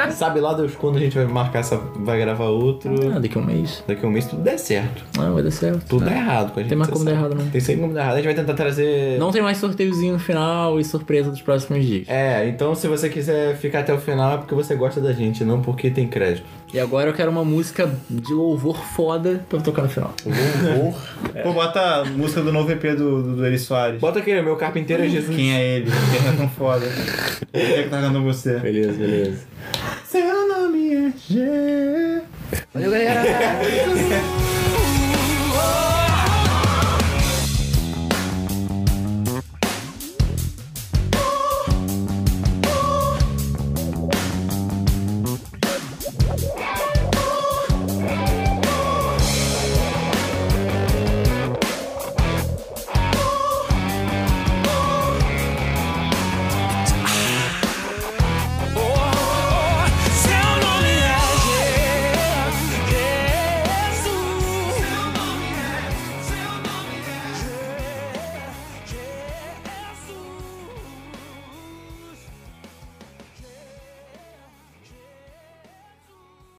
Sabe lá Deus quando a gente vai marcar essa. vai gravar outro. Ah, daqui a um mês. Daqui a um mês tudo der certo. Ah, vai dar certo. Tudo né? dá errado com a gente. Tem mais como dar errado, não. Tem sempre como dar errado. A gente vai tentar trazer. Não tem mais sorteiozinho no final e surpresa dos próximos dias. É, então se você quiser ficar até o final é porque você gosta da gente, não porque tem crédito. E agora eu quero uma música de louvor foda pra eu tocar no final. Pô, bota a música do novo EP do, do, do Eri Soares. Bota aquele, meu carpinteiro é Jesus. Quem é ele? Quem é tão foda? Quem é que tá cantando você? Beleza, beleza. Seu nome é G. Valeu, galera!